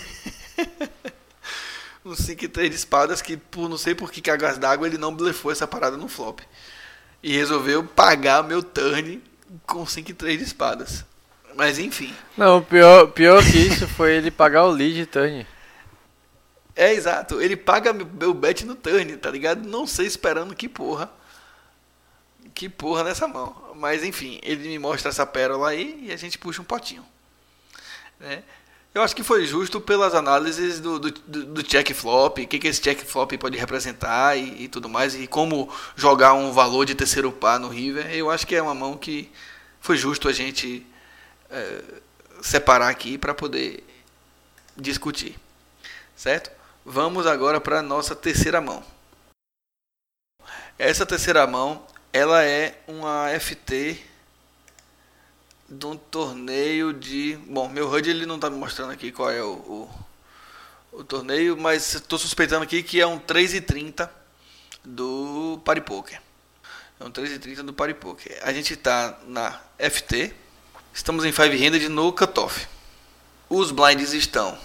um 5 e 3 de espadas que por não sei por que cagas d'água ele não blefou essa parada no flop. E resolveu pagar meu turn com 5 e 3 de espadas. Mas enfim. Não, pior, pior que isso foi ele pagar o lead turn. É exato, ele paga meu- meu bet no turn, tá ligado? Não sei esperando que porra. Que porra nessa mão. Mas enfim, ele me mostra essa pérola aí e a gente puxa um potinho. Né? Eu acho que foi justo pelas análises do, do, do check flop, o que, que esse check flop pode representar e, e tudo mais, e como jogar um valor de terceiro par no River. Eu acho que é uma mão que foi justo a gente eh, separar aqui para poder discutir. Certo? Vamos agora para a nossa terceira mão. Essa terceira mão, ela é uma FT de um torneio de... Bom, meu HUD ele não está me mostrando aqui qual é o, o, o torneio, mas estou suspeitando aqui que é um 3,30 do Party Poker. É um 3,30 do Party Poker. A gente está na FT, estamos em 500 no cutoff. Os blinds estão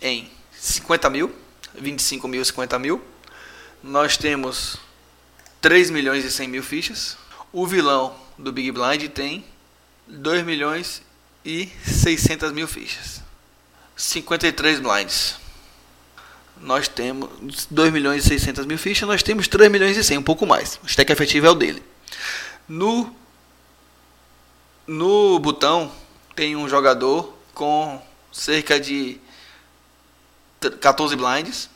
em 50 mil, 25 mil, 50 mil. Nós temos 3 milhões e 100 mil fichas. O vilão do Big Blind tem 2 milhões e 600 mil fichas. 53 blinds. Nós temos 2 milhões e 600 mil fichas. Nós temos 3 milhões e 100, um pouco mais. O stack efetivo é o dele. No, no botão tem um jogador com cerca de 14 blinds,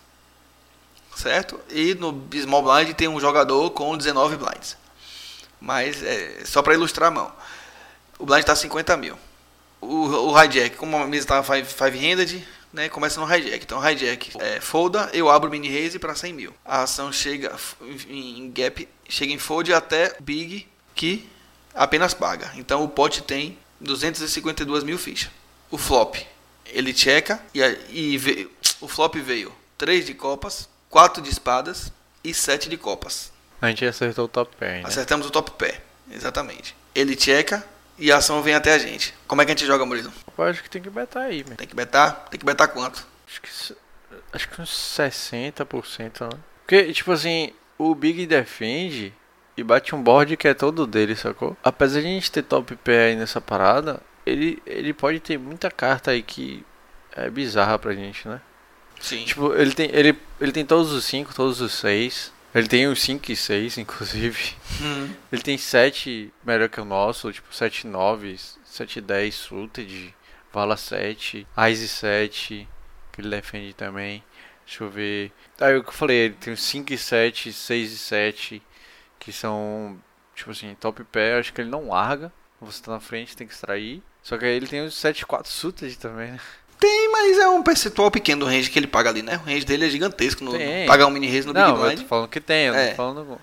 certo? E no small blind tem um jogador com 19 blinds. Mas é só para ilustrar a mão. O blind está 50 mil. O o, hijack, como a mesa five handed, né, começa no hijack. Então, hijack é, folda, eu abro mini raise para 100 mil. A ação chega em gap, chega em fold até big, que apenas paga. Então, o pot tem 252 mil fichas. O flop, ele checa e, e veio, o flop veio 3 de copas, 4 de espadas e 7 de copas. A gente acertou o top pé, né? Acertamos o top pé, exatamente. Ele checa e a ação vem até a gente. Como é que a gente joga, Murilo? Eu acho que tem que betar aí, meu. Tem que betar? Tem que betar quanto? Acho que, acho que uns 60%, né? Porque, tipo assim, o Big defende e bate um board que é todo dele, sacou? Apesar de a gente ter top pé aí nessa parada, ele, ele pode ter muita carta aí que é bizarra pra gente, né? Sim. Tipo, ele tem, ele, ele tem todos os 5, todos os 6. Ele tem os 5 e 6, inclusive. Hum. Ele tem 7 melhor que o nosso, tipo 7 9, 7 10 suited, vala 7, ice 7, que ele defende também. Deixa eu ver. Aí o que eu falei, ele tem os 5 e 7, 6 e 7, que são, tipo assim, top pé, acho que ele não larga. Você tá na frente, tem que extrair. Só que aí ele tem os 7 4 suited também, né? Tem, mas é um percentual pequeno do range que ele paga ali, né? O range dele é gigantesco. No, Tem. pagar um mini raise no não, Big eu Blind. tô falando que tem, eu É. tô falando, com-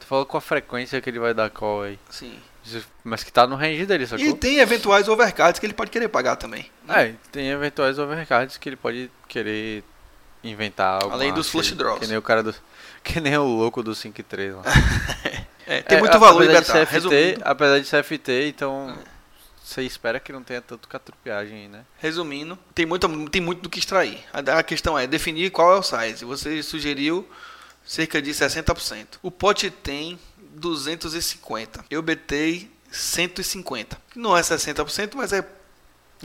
tô falando com a frequência que ele vai dar call aí. Sim. Mas que tá no range dele, sacou? E tem eventuais overcards que ele pode querer pagar também. É, tem eventuais overcards que ele pode querer inventar algo. Além dos flush draws. Que nem o cara do. Que nem o louco do 5 e 3 lá. É, tem É, muito valor em apesar de. CFT, Resumindo, apesar de CFT, então. Você espera que não tenha tanto catrupiagem aí, né? resumindo, tem, muita, tem muito do que extrair. A, a questão é definir qual é o size. Você sugeriu cerca de 60%. O pote tem 250. Eu betei 150. Não é 60%, mas é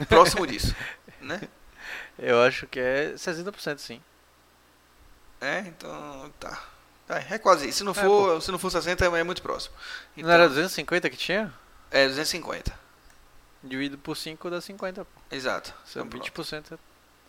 próximo disso. Né? Eu acho que é 60% sim. É, então tá. Tá, É quase isso. Se não É, for, se não for 60, é muito próximo. Então, Não era 250 que tinha? É 250. Dividido por 5 dá 50, pô. Exato. Então, 20%.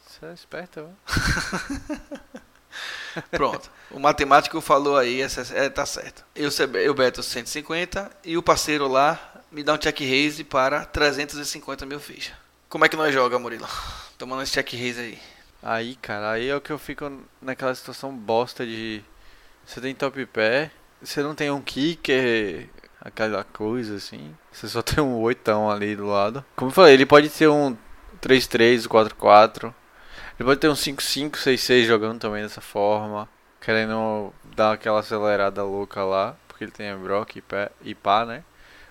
Você é esperto, ó. Pronto. O matemático falou aí, é, tá certo. Eu, eu beto 150 e o parceiro lá me dá um check raise para 350 mil fichas. Como é que nós joga, Murilo? Tomando esse check raise aí. Aí, cara, aí é o que eu fico naquela situação bosta de. Você tem top pé, você não tem um kicker, aquela coisa assim. Você só tem um oitão ali do lado. Como eu falei, ele pode ter um 3-3, 4-4. Ele pode ter um 5-5, 6-6 jogando também dessa forma. Querendo dar aquela acelerada louca lá. Porque ele tem Brock e, pé, e pá, né?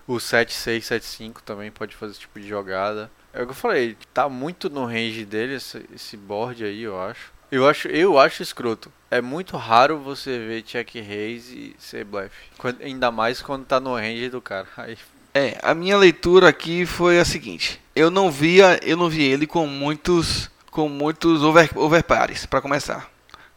O 7-6, 7-5 também pode fazer esse tipo de jogada. É o que eu falei, tá muito no range dele esse, esse board aí, eu acho. Eu acho, eu acho escroto. É muito raro você ver check raise e ser blefe. Ainda mais quando tá no range do cara. Aí, É, a minha leitura aqui foi a seguinte. Eu não via, eu não vi ele com muitos com muitos over, overpares para começar,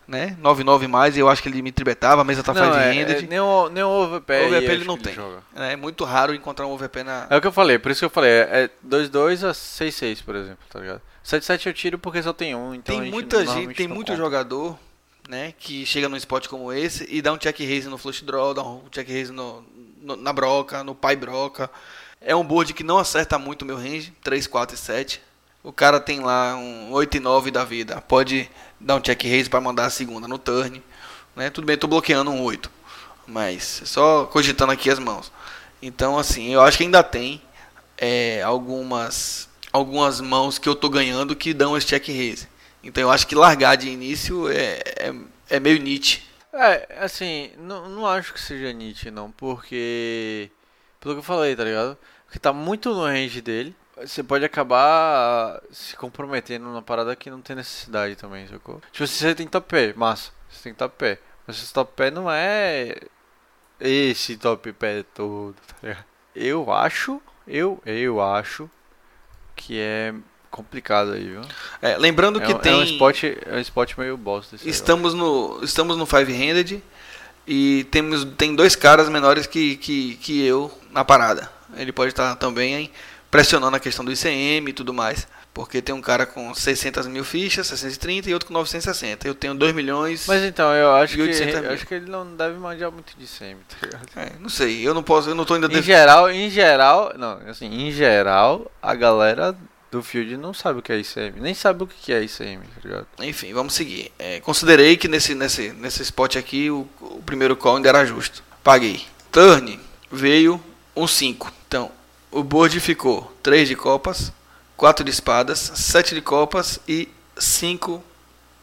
né? 99 mais, eu acho que ele me tribetava, a mesa tá five é, handed. é, nem o, nem o aí Overpay acho ele não tem. joga. É muito raro encontrar um OVP na É o que eu falei, por isso que eu falei, é 2-2 a 6-6, por exemplo, tá ligado? 7-7 eu tiro porque só tem um, então tem muita gente, tem muito conta. jogador, né, que chega num spot como esse e dá um check raise no flush draw, dá um check raise no, no- na broca, no pai broca. É um board que não acerta muito o meu range, 3, 4 e 7. O cara tem lá um 8 e 9 da vida, pode dar um check raise para mandar a segunda no turn, né? Tudo bem, tô bloqueando um 8, mas só cogitando aqui as mãos. Então, assim, eu acho que ainda tem é, algumas algumas mãos que eu tô ganhando que dão esse check raise. Então eu acho que largar de início é, é, é meio Nietzsche. É, assim, não, não acho que seja Nietzsche, não, porque. Pelo que eu falei, tá ligado? Porque tá muito no range dele. Você pode acabar se comprometendo numa parada que não tem necessidade também, sacou? Tipo, se você tem top pé, massa, você tem top pé. Mas esse top pé não é esse top pé todo, tá ligado? Eu acho, eu, eu acho que é complicado aí, viu? É, lembrando É, que um- tem é um spot, é um spot meio bosta esse aí, estamos no estamos no five handed e temos tem dois caras menores que, que, que eu na parada. Ele pode estar também hein, pressionando a questão do ICM e tudo mais. Porque tem um cara com 600 mil fichas, 630 e outro com 960. Eu tenho 2 milhões. Mas então, eu acho que 800 eu acho que ele não deve manjar muito de semi, tá ligado? É, não sei, eu não posso, eu não tô ainda Em def- geral, em geral, não, assim, em geral, a galera do field não sabe o que é ICM. Nem sabe o que é ICM, tá ligado? Enfim, vamos seguir. É, considerei que nesse, nesse, nesse spot aqui o, o primeiro call ainda era justo. Paguei. Turn veio um 5. O board ficou 3 de copas, 4 de espadas, 7 de copas e 5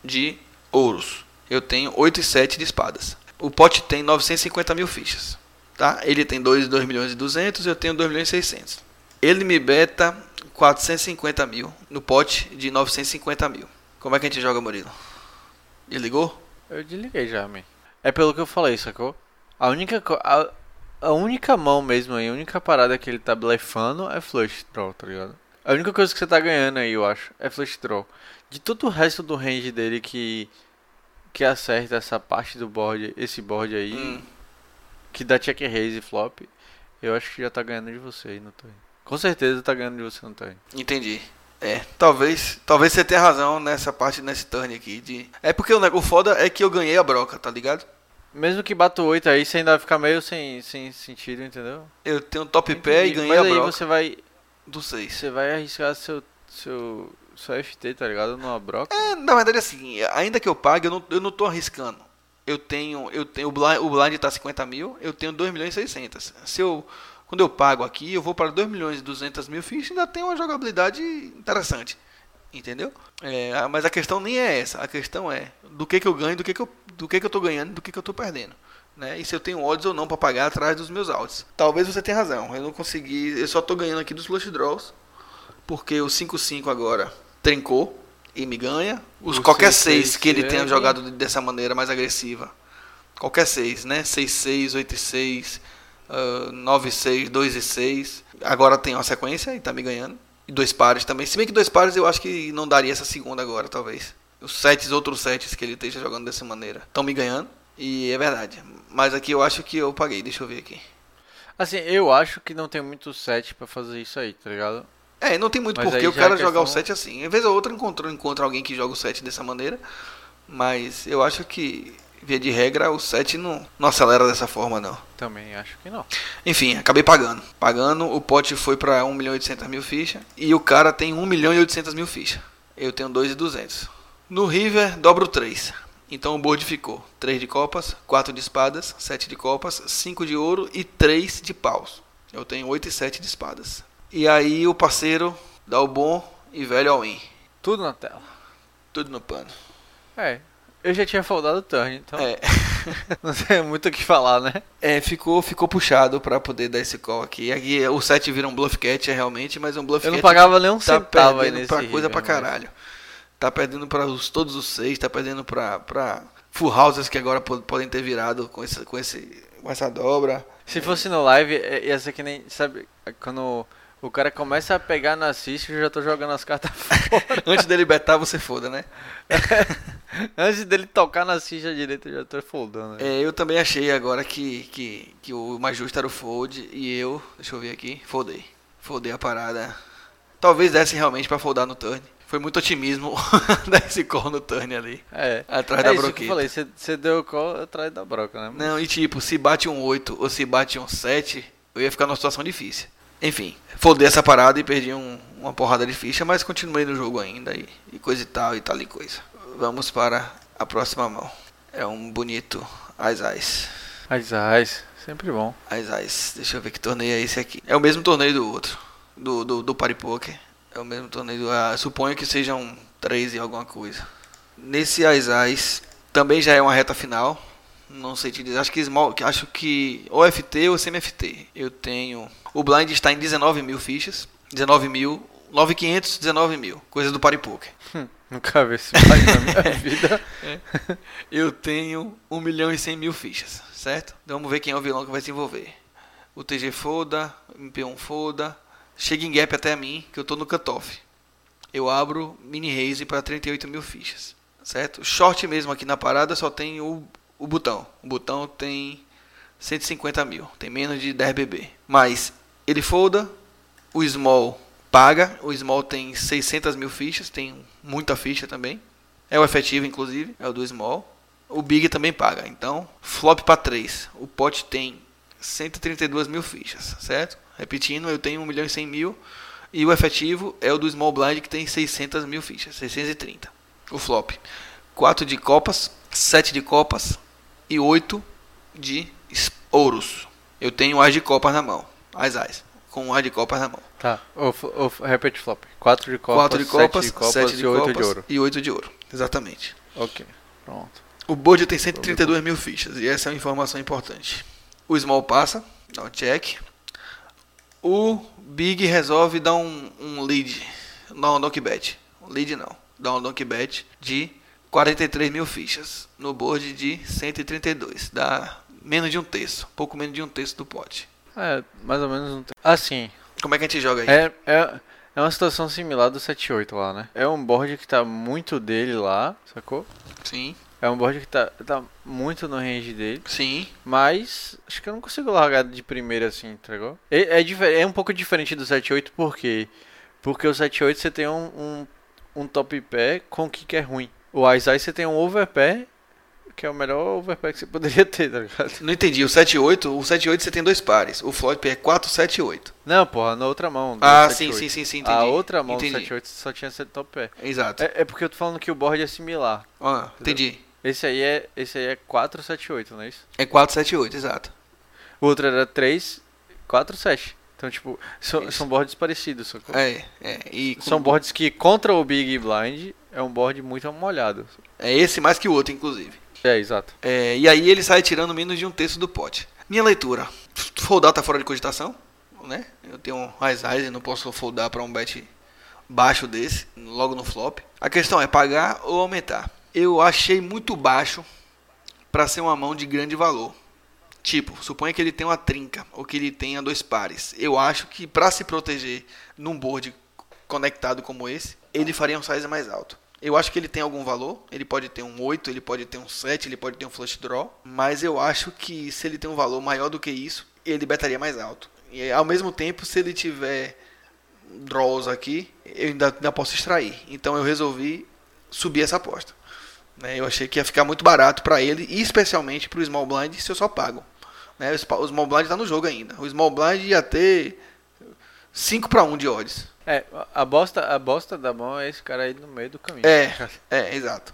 de ouros. Eu tenho 8 e 7 de espadas. O pote tem 950 mil fichas. Tá? Ele tem 2, 2 milhões e 200, eu tenho 2 milhões e 600. Ele me beta 450 mil no pote de 950 mil. Como é que a gente joga, Murilo? Desligou? Eu desliguei já, man. É pelo que eu falei, sacou? A única, a, a única mão mesmo aí, a única parada que ele tá blefando é flush draw, tá ligado? A única coisa que você tá ganhando aí, eu acho, é flush draw. De todo o resto do range dele que que acerta essa parte do board, esse board aí, hum. que dá check raise e flop, eu acho que já tá ganhando de você aí no turn. Com certeza tá ganhando de você no turn. Entendi. É, talvez, talvez você tenha razão nessa parte nesse turn aqui de É porque o negócio foda é que eu ganhei a broca, tá ligado? Mesmo que bata 8 aí, você ainda vai ficar meio sem, sem sentido, entendeu? Eu tenho top pé e ganhei Mas a broca. Aí você vai do 6. Você vai arriscar seu seu só FT, tá ligado? Numa broca? É, na verdade, assim, ainda que eu pague, eu não, eu não tô arriscando. Eu tenho, eu tenho, o blind, o blind tá 50 mil, eu tenho 2 milhões e 600. Se eu, quando eu pago aqui, eu vou para 2 milhões e 200 mil fichas, ainda tem uma jogabilidade interessante. Entendeu? É, mas a questão nem é essa. A questão é do que, que eu ganho, do que, que, eu, do que, que eu tô ganhando do que, que eu tô perdendo. Né? E se eu tenho odds ou não para pagar atrás dos meus odds. Talvez você tenha razão. Eu não consegui. Eu só tô ganhando aqui dos flush draws. Porque o 5-5 agora trincou e me ganha. Os, qualquer 6 que ele tenha jogado dessa maneira mais agressiva. Qualquer 6, né? 6-6, 8-6, uh, 9-6, 2-6. Agora tem uma sequência e tá me ganhando. E dois pares também. Se bem que dois pares eu acho que não daria essa segunda agora, talvez. Os sets, outros sets que ele esteja jogando dessa maneira. Estão me ganhando. E é verdade. Mas aqui eu acho que eu paguei. Deixa eu ver aqui. Assim, eu acho que não tem muito set para fazer isso aí, tá ligado? É, não tem muito mas porquê o cara jogar o set assim. Em vez ou outra encontrou, encontra alguém que joga o set dessa maneira. Mas eu acho que, via de regra, o set não, não acelera dessa forma, não. Também acho que não. Enfim, acabei pagando. Pagando, o pote foi para 1 milhão e 800 mil fichas. E o cara tem 1 milhão e 800 mil fichas. Eu tenho 2,200. No River, dobro 3. Então o board ficou 3 de copas, 4 de espadas, 7 de copas, 5 de ouro e 3 de paus. Eu tenho 8 e 7 de espadas. E aí o parceiro dá o bom e velho all-in. Tudo na tela. Tudo no pano. É, eu já tinha foldado o turn, então. É. não tem muito o que falar, né? É, ficou, ficou puxado pra poder dar esse call aqui. Aqui o set vira um bluff catch realmente, mas um bluff Eu não pagava nem um tá centavo aí nesse pra coisa pra caralho. Tá perdendo para os, todos os seis, tá perdendo pra, pra full houses que agora podem ter virado com, esse, com, esse, com essa dobra. Se fosse no live, é, ia ser que nem, sabe, quando o cara começa a pegar na assist, eu já tô jogando as cartas fora. Antes dele betar, você foda, né? Antes dele tocar na ficha direita, eu já tô foldando. É, eu também achei agora que, que, que o mais justo era o fold e eu, deixa eu ver aqui, foldei. Foldei a parada. Talvez desse realmente para foldar no turn. Foi muito otimismo dar esse call no turn ali. É. Atrás é da broqueta. eu falei, você deu o call atrás da broca, né? Não, e tipo, se bate um 8 ou se bate um 7, eu ia ficar numa situação difícil. Enfim, foldei essa parada e perdi um, uma porrada de ficha, mas continuei no jogo ainda e, e, coisa e tal e tal e coisa. Vamos para a próxima mão. É um bonito Ais Ais. Ais Ais, sempre bom. Ais Ais, deixa eu ver que torneio é esse aqui. É o mesmo torneio do outro, do, do, do Party Poker. É o mesmo torneio do. Ah, suponho que sejam 3 e alguma coisa. Nesse Ais Ais também já é uma reta final. Não sei te dizer. Acho que small, acho que ou FT ou CMFT. Eu tenho. O blind está em 19 mil fichas. 19 mil. 9,500, 19 mil. Coisa do Party Poker. Hum, nunca vi esse blind na minha vida. É. Eu tenho 1 milhão e 100 mil fichas, certo? Então vamos ver quem é o vilão que vai se envolver. O TG foda, MP1 foda. Chega em gap até mim, que eu tô no cutoff. Eu abro mini raise para 38 mil fichas, certo? Short mesmo aqui na parada só tem o o botão. O botão tem 150 mil, tem menos de 10 BB. Mas ele folda, o small paga, o small tem 600 mil fichas, tem muita ficha também. É o efetivo, inclusive, é o do small. O big também paga. Então, flop para 3. O pot tem 132 mil fichas, certo? Repetindo, eu tenho 1 milhão e 100 mil E o efetivo é o do Small Blind que tem 600 mil fichas, 630. O flop. 4 de copas, 7 de copas e 8 de ouros. Eu tenho as de copas na mão. As as. Com as de copas na mão. Tá. O, o, repete flop. 4 de copas, 4 de copas, 7 de copas, 7 de e 8 copas de ouro. e 8 de ouro. Exatamente. Ok. Pronto. O board tem 132 mil fichas e essa é uma informação importante. O small passa, dá um check. O big resolve dar um, um lead, dá um donkey bet. Um lead não, dá um donkey bet de 43 mil fichas no board de 132. Dá menos de um terço, pouco menos de um terço do pote. É, mais ou menos um tempo. Assim, Como é que a gente joga aí? é, é, é uma situação similar do 7-8 lá, né? É um board que tá muito dele lá, sacou? Sim, É um board que tá, tá muito no range dele. sim. Mas acho que eu não consigo largar de primeira assim, entregou? É, é, é um pouco diferente do 7-8 por quê? Porque o 7-8 você tem um, um, um top pé com kick é ruim. O Ice você tem um overpé, que é o melhor overpé que você poderia ter, tá ligado? Não entendi. O 7-8, o 7-8 você tem dois pares. O flop é 4-7-8. Não, porra, na outra mão. Ah, 7-8. sim, sim, sim, sim, entendi. A outra mão entendi. do 7-8 só tinha esse top pé. Exato. É, é porque eu tô falando que o board é similar. Ah, entendi. Esse aí é, esse aí é 4-7-8, não é isso? É 4-7-8, exato. O outro era 3, 4, 7. Então, tipo, são, Isso. são boards parecidos, sacou? É, é. E São boards que contra o Big Blind é um board muito molhado. É esse mais que o outro, inclusive. É, exato. É, e aí ele sai tirando menos de um terço do pote. Minha leitura. Foldar tá fora de cogitação, né? Eu tenho um Rise não posso foldar para um bet baixo desse, logo no flop. A questão é pagar ou aumentar. Eu achei muito baixo para ser uma mão de grande valor. Tipo, suponha que ele tenha uma trinca ou que ele tenha dois pares. Eu acho que para se proteger num board conectado como esse, ele faria um size mais alto. Eu acho que ele tem algum valor, ele pode ter um 8, ele pode ter um 7, ele pode ter um flush draw, mas eu acho que se ele tem um valor maior do que isso, ele betaria mais alto. E ao mesmo tempo, se ele tiver draws aqui, eu ainda, ainda posso extrair. Então eu resolvi subir essa aposta. Né? Eu achei que ia ficar muito barato para ele, e especialmente para o Small Blind, se eu só pago. Né? O Small Blind está no jogo ainda. O Small Blind ia ter 5 para 1 de odds. É, a bosta, a bosta da mão é esse cara aí no meio do caminho. É, é, exato.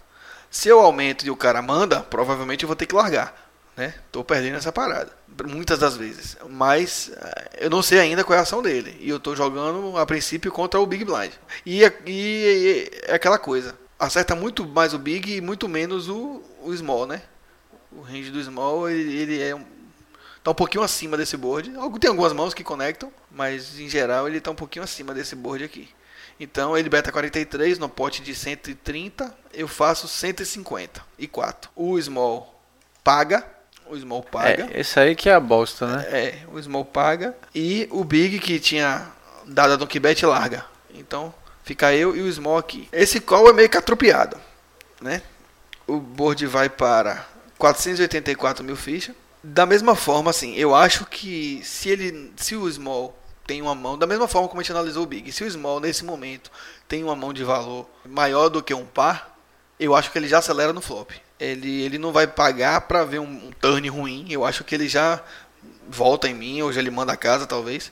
Se eu aumento e o cara manda, provavelmente eu vou ter que largar. Né? Tô perdendo essa parada. Muitas das vezes. Mas eh, eu não sei ainda qual é a ação dele. E eu tô jogando a princípio contra o Big Blind. E, e- e é aquela coisa. Acerta muito mais o Big e muito menos o, o Small, né? O range do Small, ele, ele é um, tá um pouquinho acima desse board. Tem algumas mãos que conectam, mas em geral ele tá um pouquinho acima desse board aqui. Então ele beta 43 no pote de 130, eu faço 150 e 4. O Small paga, o Small paga. É, esse aí que é a bosta, né? É, o Small paga e o Big que tinha dado a Donkey Bet larga. Então fica eu e o Small aqui. Esse call é meio que atropiado, né? O board vai para 484 mil fichas. Da mesma forma, assim, eu acho que se ele, se o Small tem uma mão, da mesma forma como a gente analisou o Big, se o Small nesse momento tem uma mão de valor maior do que um par, eu acho que ele já acelera no flop. Ele, ele não vai pagar para ver um, um turn ruim. Eu acho que ele já volta em mim, ou já ele manda a casa, talvez.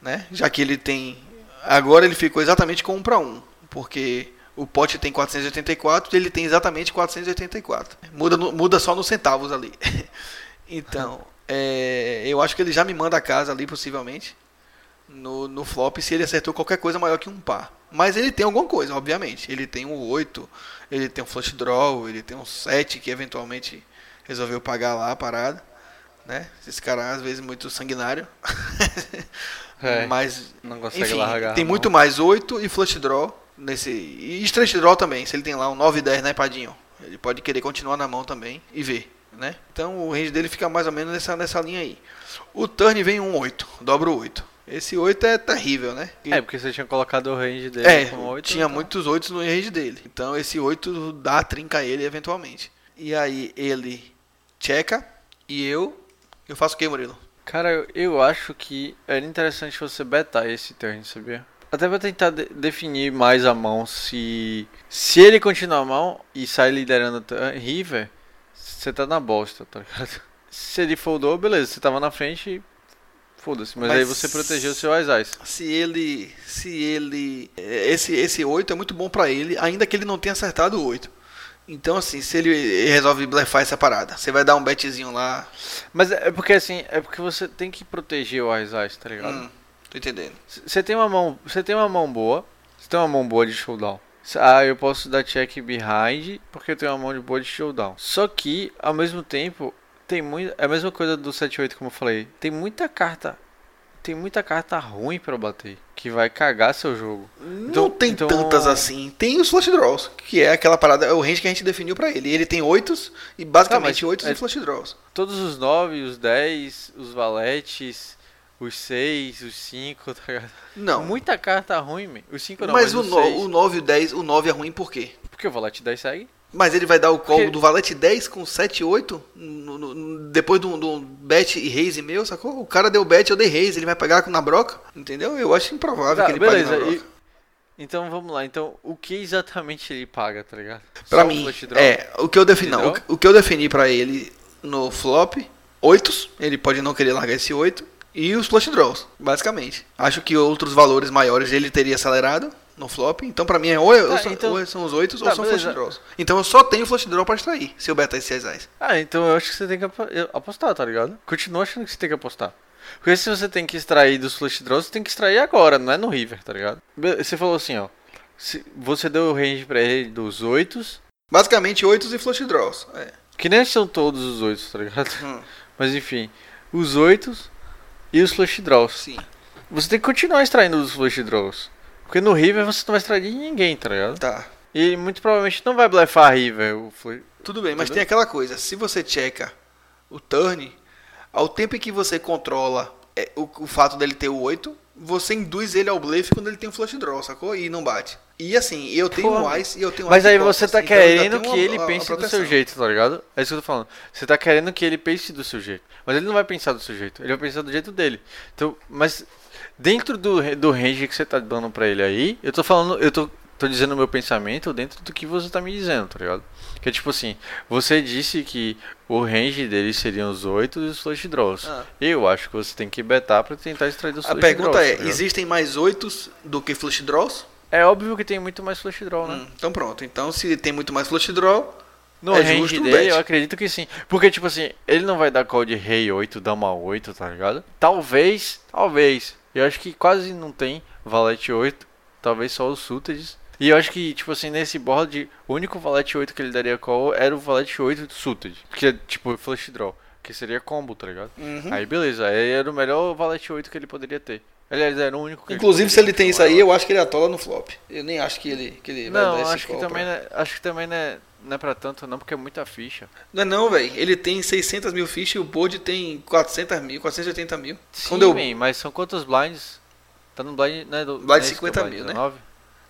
Né? Já que ele tem. Agora ele ficou exatamente com 1 para 1. Porque o pote tem 484 e ele tem exatamente 484. Muda, muda só nos centavos ali. então, é, eu acho que ele já me manda a casa ali, possivelmente. No, no flop, se ele acertou qualquer coisa maior que um par. Mas ele tem alguma coisa, obviamente. Ele tem um 8, ele tem um flush draw, ele tem um 7 que eventualmente resolveu pagar lá a parada. Né? Esse cara às vezes muito sanguinário. É, Mas não consegue enfim, largar. tem a muito mais 8 e flush draw nesse e stretch draw também, se ele tem lá um 9 e 10 na empadinho, ele pode querer continuar na mão também e ver, né? Então o range dele fica mais ou menos nessa nessa linha aí. O turn vem um 8, dobra o 8. Esse 8 é terrível, né? E- É, porque você tinha colocado o range dele é, com 8. tinha muitos 8 no range dele. Então esse 8 dá trinca a ele eventualmente. E aí ele checa e eu eu faço o que, Murilo? Cara, eu, acho que era interessante você betar esse turn, sabia? Até pra tentar de- definir mais a mão se. Se ele continuar a mão e sai liderando o River, você tá na bosta, tá ligado? Se ele foldou, beleza, você tava na frente, foda-se. Mas, Mas- aí você protegeu o seu Aizais. Se ele. Se ele. Esse, esse 8 é muito bom pra ele, ainda que ele não tenha acertado o 8. Então, assim, se ele resolve blefar essa parada, você vai dar um betzinho lá. Mas é porque assim, é porque você tem que proteger o Aizais, tá ligado? Hum, tô entendendo. Você tem uma mão, você tem uma mão boa, você tem uma mão boa de showdown. Ah, eu posso dar check behind porque eu tenho uma mão de boa de showdown. Só que, ao mesmo tempo, tem muito, é a mesma coisa do 7-8 como eu falei. Tem muita carta, tem muita carta ruim pra bater, que vai cagar seu jogo. Não Então- tem então- tantas assim. Tem os flush draws, que é aquela parada, é o range que a gente definiu pra ele. Ele tem 8 e basicamente Tá, 8 é- e flush draws. Todos os 9, os 10, os valetes, os 6, os 5, tá ligado? Não. Muita carta ruim, man. Os 5 não, mas mas, o, no, 6. o 9 e o 10, o 9 é ruim por quê? Porque o valete 10 segue. Mas ele vai dar o call Porque- do valete 10 com 7 e 8 no- no- depois do, do bet e raise meu, sacou? O cara deu bet, eu dei raise, ele vai pegar na broca, entendeu? Eu acho improvável Tá, que ele pague beleza. na broca. e- Então vamos lá. Então, o que exatamente ele paga, tá ligado? Pra Só o mim, draw? é, o que eu defini, não, o, o que eu defini pra ele no flop, 8, ele pode não querer largar esse 8, e os flush draws, basicamente. Acho que outros valores maiores ele teria acelerado no flop, então pra mim é ou, é- ou Tá, são, então- ou são os 8 Tá, ou são beleza. flush draws. Então eu só tenho flush draw pra extrair, se eu betar esses reais. Ah, então eu acho que você tem que apo- apostar, tá ligado? Continua achando que você tem que apostar. Porque se você tem que extrair dos flush draws, você tem que extrair agora, não é no river, tá ligado? Você falou assim, ó. se- você deu o range pra ele dos 8, Basicamente 8 e flush draws. É. que nem são todos os 8, tá ligado? Hum, Mas enfim, os 8 e os flush draws. sim. Você tem que continuar extraindo dos flush draws. Porque no river você não vai extrair de ninguém, tá ligado? Tá. E muito provavelmente não vai blefar river. O flu- Tudo bem, mas Entendeu? tem aquela coisa, se você checa o turn, ao tempo em que você controla é, o, o fato dele ter o 8, você induz ele ao blefe quando ele tem um flush draw, sacou? E não bate. E assim, eu tenho ice e eu tenho Mas aí você tá então querendo que uma- ele pense do seu jeito, tá ligado? É isso que eu tô falando. Você tá querendo que ele pense do seu jeito. Mas ele não vai pensar do seu jeito. Ele vai pensar do jeito dele. Então, mas dentro do, do range que você tá dando pra ele aí, eu tô falando, eu tô, tô dizendo o meu pensamento dentro do que você tá me dizendo, tá ligado? Que é tipo assim, você disse que o range dele seriam os 8 e os flush draws. Ah. Eu acho que você tem que betar pra tentar extrair dos A flush pergunta draws. é, tá existem mais 8 do que flush draws? É óbvio que tem muito mais flush draw, né? Hum, então pronto. Então se tem muito mais flush draw, No É range dele, bet. eu acredito que sim. Porque, tipo assim, ele não vai dar call de rei 8, dama 8, tá ligado? Talvez, talvez. Eu acho que quase não tem valete 8. Talvez só os suited. E eu acho que, tipo assim, nesse board, o único valete 8 que ele daria call era o valete 8 do suited. Que é, tipo, flush draw. Que seria combo, tá ligado? Uhum. Aí, beleza. Aí era o melhor valete 8 que ele poderia ter. Aliás, era o único que inclusive se poderia ele tem isso aí, eu acho que ele atola no flop. Eu nem acho que ele, que ele vai Não, dar esse acho que também, não é, acho que também não é, não é pra tanto, não, porque é muita ficha. Não é não, velho. Ele tem 600 mil fichas e o board tem 400 mil, 480 mil. Sim, Quando eu... mas são quantos blinds? Tá no blind, né? Do, Blind não é esse que é 50 o blind mil, né?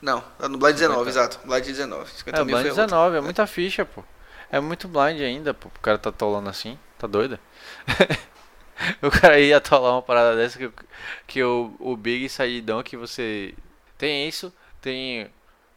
19? Não, tá no Blind 19, 50. exato. Blind 19. 50 É, mil blind foi outro. 19, é muita ficha, pô. É muito blind ainda, pô. O cara tá atolando assim, tá doido? o cara ia atolar uma parada dessa que, o- que o, o Big saidão que você... Tem isso, tem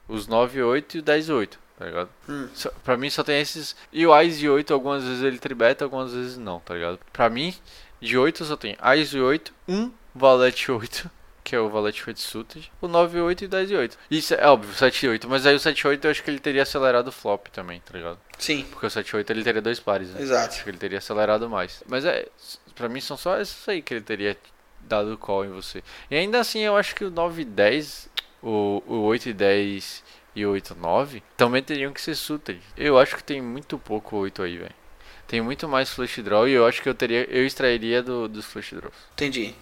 os 9 8 e o 10 8, tá ligado? Hum. Só- Pra mim só tem esses... E o Ice de 8, algumas vezes ele tribeta, algumas vezes não, tá ligado? Pra mim, de 8 só tem Ice 8, 1 Valete 8, que é o Valete 8 Suited, o 9 8 e 10 e 8. Isso é óbvio, 7 e 8, mas aí o 7 e 8 eu acho que ele teria acelerado o flop também, tá ligado? Sim, Porque o 7 e 8 ele teria dois pares, né? exato. Acho que ele teria acelerado mais. Mas é, pra mim são só esses aí que ele teria dado call em você. E ainda assim eu acho que o 9 e 10, o, o 8 e 10 e o 8 e 9 também teriam que ser suited. Eu acho que tem muito pouco 8 aí, velho. Tem muito mais flush draw e eu acho que eu teria eu extrairia do, dos flush draws. Entendi.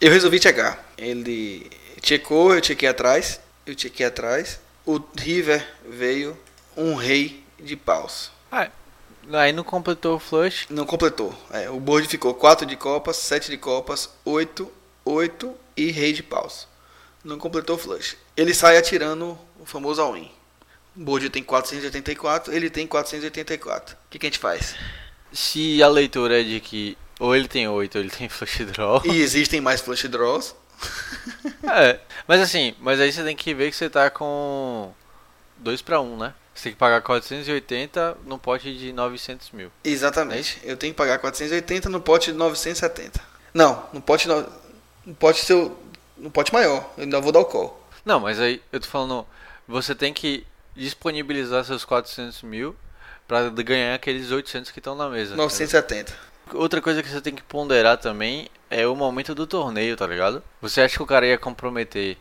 Eu resolvi checar. Ele checou, eu chequei atrás. Eu chequei atrás. O River veio um rei de paus. Ah, aí não completou o flush. Não completou. É, o board ficou 4 de copas, 7 de copas, 8, 8 e rei de paus. Não completou o flush. Ele sai atirando o famoso all-in. O board tem 484, ele tem 484. O que, que a gente faz? Se a leitura é de que ou ele tem 8 ou ele tem flush draw. E existem mais flush draws. É, mas assim, mas aí você tem que ver que você tá com 2 para 1, né? Você tem que pagar 480 no pote de 900 mil. Exatamente. Eu tenho que pagar 480 no pote de 970. Não, no pote não. No pote seu. No pote maior. Eu ainda vou dar o call. Não, mas aí eu tô falando, você tem que disponibilizar seus 400 mil pra ganhar aqueles 800 que estão na mesa. 970. Outra coisa que você tem que ponderar também é o momento do torneio, tá ligado? Você acha que o cara ia comprometer.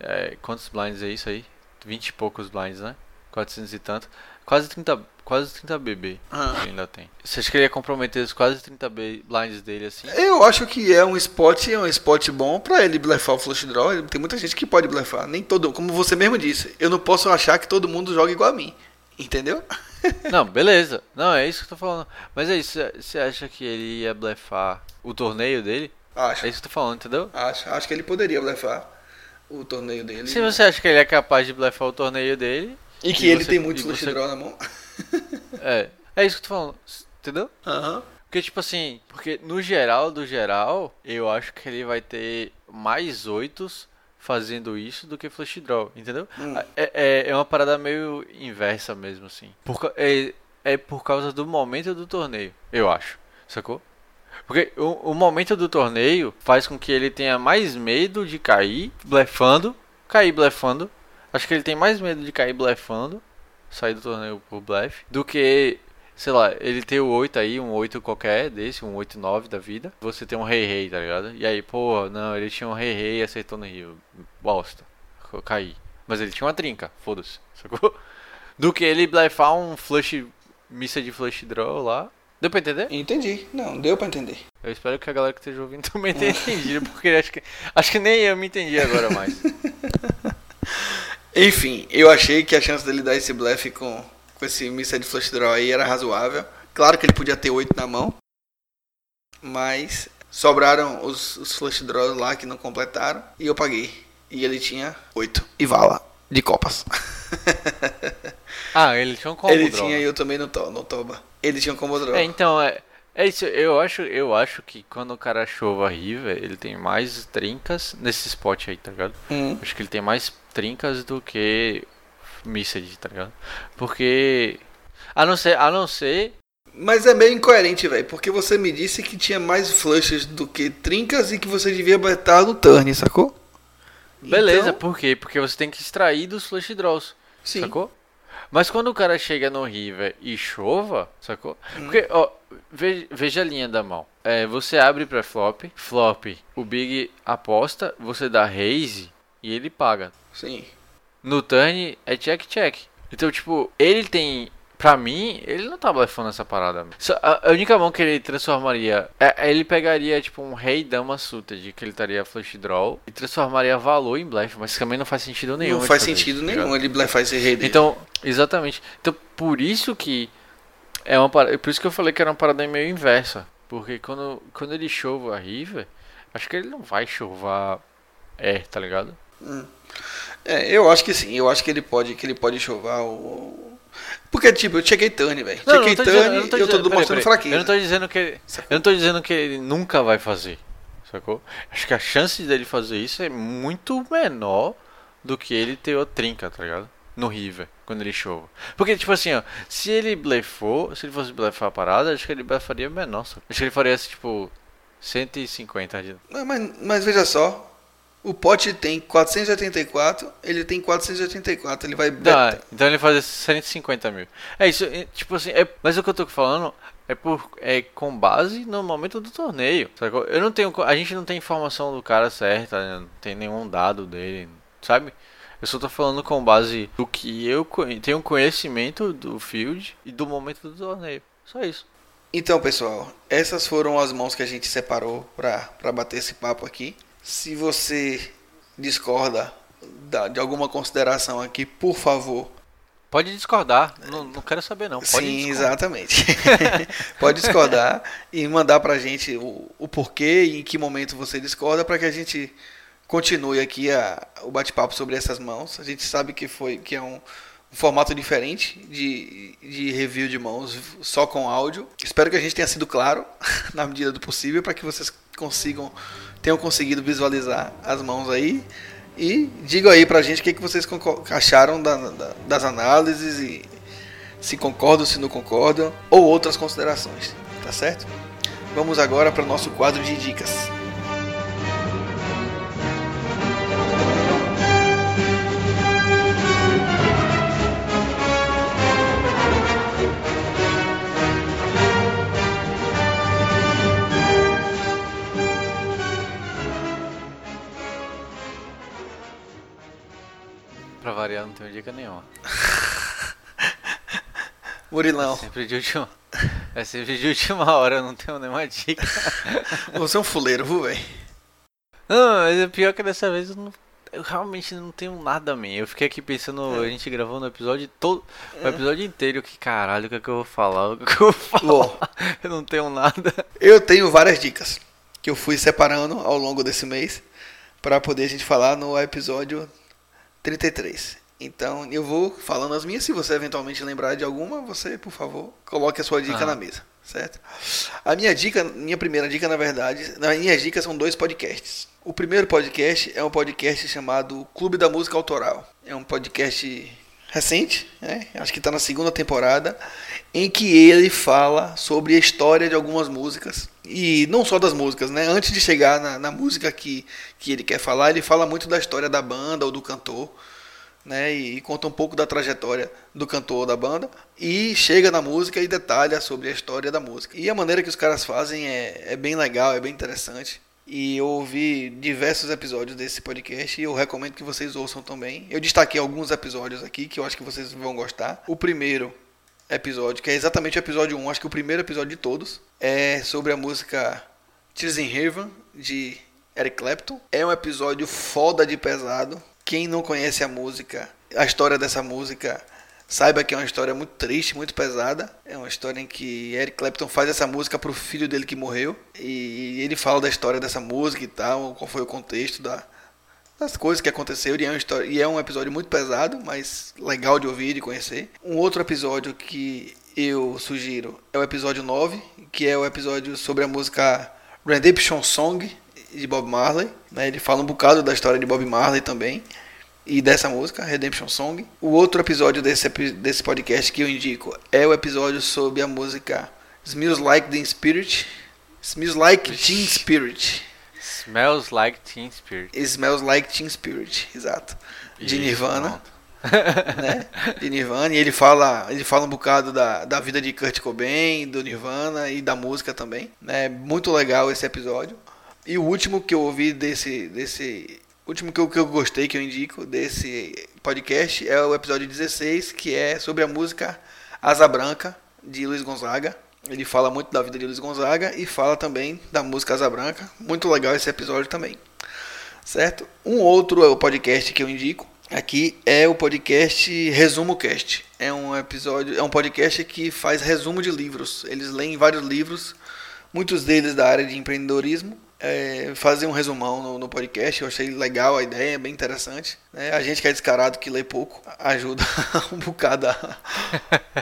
é, quantos blinds é isso aí? 20 e poucos blinds, né? 400 e tanto. Quase 30, quase 30 BB Ah. que ainda tem. Você acha que ele ia comprometer os quase 30 B blinds dele assim? Eu acho que é um spot, é um spot bom pra ele blefar o flush draw. Tem muita gente que pode blefar. Nem todo, como você mesmo disse, eu não posso achar que todo mundo joga igual a mim. Entendeu? Não, beleza. Não, é isso que eu tô falando. Mas é isso, você acha que ele ia blefar o torneio dele? Acho. É isso que eu tô falando, entendeu? Acho, acho que ele poderia blefar o torneio dele. Se você acha que ele é capaz de blefar o torneio dele, E que ele você- tem muito flush você- na mão. é. É isso que eu tô falando, entendeu? Aham. Porque, tipo assim, porque no geral do geral, eu acho que ele vai ter mais oitos fazendo isso do que flush draw, entendeu? Hum. É, é, é uma parada meio inversa mesmo, assim. Por, é, é por causa do momento do torneio, eu acho, sacou? Porque o, o momento do torneio faz com que ele tenha mais medo de cair blefando, cair blefando. Acho que ele tem mais medo de cair blefando, sair do torneio por blefe, do que sei lá, ele tem o 8 aí, um 8 qualquer desse, um 8, 9 da vida. Você tem um rei rei, tá ligado? E aí, pô, não, ele tinha um rei rei e acertou no rio. Bosta. Eu caí. Mas ele tinha uma trinca, foda-se, sacou? Do que ele blefar um flush, missa de flush draw lá. Deu pra entender? Entendi. Não, deu pra entender. Eu espero que a galera que esteja ouvindo também tenha entendido, porque acho que, acho que nem eu me entendi agora mais. Enfim, eu achei que a chance dele dar esse blefe com, com esse missa de flush draw aí era razoável. Claro que ele podia ter 8 na mão. Mas sobraram os, os flush draws lá que não completaram. E eu paguei. E ele tinha 8. E vala de copas. Ah, ele tinha um combo ele tinha né? e eu também no, to, no toba. Ele tinha um combo draw. É, então, é, é isso. Eu acho, eu acho que quando o cara chova River, ele tem mais trincas nesse spot aí, tá ligado? Hum. Acho que ele tem mais trincas do que Missed, tá ligado? Porque. A não ser. A não ser. Mas é meio incoerente, velho. Porque você me disse que tinha mais flushes do que trincas e que você devia botar no turn, sacou? Beleza, Então, por quê? Porque você tem que extrair dos flush draws. sim. Sacou? Mas quando o cara chega no River e chova, sacou? Hum. Porque, ó, veja, veja a linha da mão. É, você abre pra flop, flop, o Big aposta, você dá raise e ele paga. Sim. No turn é check check. Então, tipo, ele tem. Pra mim, ele não tá blefando essa parada. Só- a, a única mão que ele transformaria. É, é ele pegaria, tipo, um rei dama suited, que ele estaria flush draw, e transformaria valor em blefe, mas também não faz sentido nenhum. Não faz sentido isso, tá nenhum ligado? ele blefar esse rei dele. Então, exatamente. Então, por isso que é uma parada, por isso que eu falei que era uma parada meio inversa, porque quando quando ele chova a River, acho que ele não vai chovar é, tá ligado? É, eu acho que sim. Eu acho que ele pode, que ele pode chovar o. Porque, tipo, eu cheguei turn, velho. Cheguei dizendo- eu tô e eu tô dizendo- peraí, mostrando peraí. fraqueza. Eu não tô dizendo que ele, eu não tô dizendo que ele nunca vai fazer, sacou? Acho que a chance dele fazer isso é muito menor do que ele ter o trinca, tá ligado? No River, quando ele chova. Porque, tipo assim, ó, se ele blefou, se ele fosse blefar a parada, acho que ele blefaria menor? Acho que ele faria, tipo, 150 de... Mas, mas veja só. O pote tem 484, ele tem 484. Ele vai. Dá, então ele faz 150 mil. É isso, é, tipo assim, é, mas o que eu tô falando é, por, é com base no momento do torneio. sacou? Eu não tenho, a gente não tem informação do cara certa, né? não tem nenhum dado dele, sabe? Eu só tô falando com base do que eu tenho conhecimento do field e do momento do torneio. Só isso. Então, pessoal, essas foram as mãos que a gente separou pra bater esse papo aqui. Se você discorda da- de alguma consideração aqui, por favor. Pode discordar, não, não quero saber não. Pode Sim, discordar. exatamente. Pode discordar e mandar pra gente o, o porquê e em que momento você discorda para que a gente continue aqui a, o bate-papo sobre essas mãos. A gente sabe que foi que é um, um formato diferente de, de review de mãos só com áudio. Espero que a gente tenha sido claro na medida do possível para que vocês consigam tenham conseguido visualizar as mãos aí. E digam aí pra gente o que, que vocês acharam da- da- das análises e se concordam, se não concordam, ou outras considerações, tá certo? Vamos agora para o nosso quadro de dicas. Variar, não tenho dica nenhuma. Murilão, Sempre de última. É sempre de última hora, eu não tenho nenhuma dica. você é um fuleiro, viu, velho? Não, mas é pior que dessa vez eu, não- eu realmente não tenho nada, man. Eu fiquei aqui pensando, a gente gravou no episódio todo. O episódio inteiro, que caralho, o que é que eu vou falar? O que é que eu vou falar? Eu não tenho nada. Eu tenho várias dicas que eu fui separando ao longo desse mês para poder a gente falar no episódio 33. Então eu vou falando as minhas. Se você eventualmente lembrar de alguma, você, por favor, coloque a sua dica Ah. na mesa, certo? A minha dica, minha primeira dica, na verdade, nas minhas dicas são dois podcasts. O primeiro podcast é um podcast chamado Clube da Música Autoral. É um podcast recente, né? acho que está na segunda temporada, em que ele fala sobre a história de algumas músicas. E não só das músicas, né? Antes de chegar na, na música que, que ele quer falar, ele fala muito da história da banda ou do cantor. Né, e conta um pouco da trajetória do cantor ou da banda e chega na música e detalha sobre a história da música. E a maneira que os caras fazem é, é bem legal, é bem interessante. E eu ouvi diversos episódios desse podcast e eu recomendo que vocês ouçam também. Eu destaquei alguns episódios aqui que eu acho que vocês vão gostar. O primeiro episódio, que é exatamente o episódio 1, acho que o primeiro episódio de todos, é sobre a música Tears in Heaven, de Eric Clapton. É um episódio foda de pesado. Quem não conhece a música, a história dessa música, saiba que é uma história muito triste, muito pesada. É uma história em que Eric Clapton faz essa música pro filho dele que morreu. E ele fala da história dessa música e tal, qual foi o contexto da, das coisas que aconteceu. E é, uma história, e é um episódio muito pesado, mas legal de ouvir e de conhecer. Um outro episódio que eu sugiro é o episódio 9, que é o episódio sobre a música Redemption Song de Bob Marley. Né? Ele fala um bocado da história de Bob Marley também. E dessa música, Redemption Song. O outro episódio desse, desse podcast que eu indico é o episódio sobre a música Smells Like Teen Spirit. Smells Like Teen Spirit. Smells like Teen Spirit. Smells Like Teen Spirit, exato. De Nirvana, né? De Nirvana. E ele fala, ele fala um bocado da, da vida de Kurt Cobain, do Nirvana e da música também. É muito legal esse episódio. E o último que eu ouvi desse. desse último que eu, que eu gostei, que eu indico desse podcast é o episódio 16, que é sobre a música Asa Branca, de Luiz Gonzaga. Ele fala muito da vida de Luiz Gonzaga e fala também da música Asa Branca. Muito legal esse episódio também. Certo? Um outro podcast que eu indico aqui é o podcast Resumo Cast. É um episódio, é um podcast que faz resumo de livros. Eles leem vários livros, muitos deles da área de empreendedorismo. É, fazem um resumão no, no podcast. Eu achei legal a ideia, bem interessante. né? a gente que é descarado, que lê pouco, ajuda um bocado a,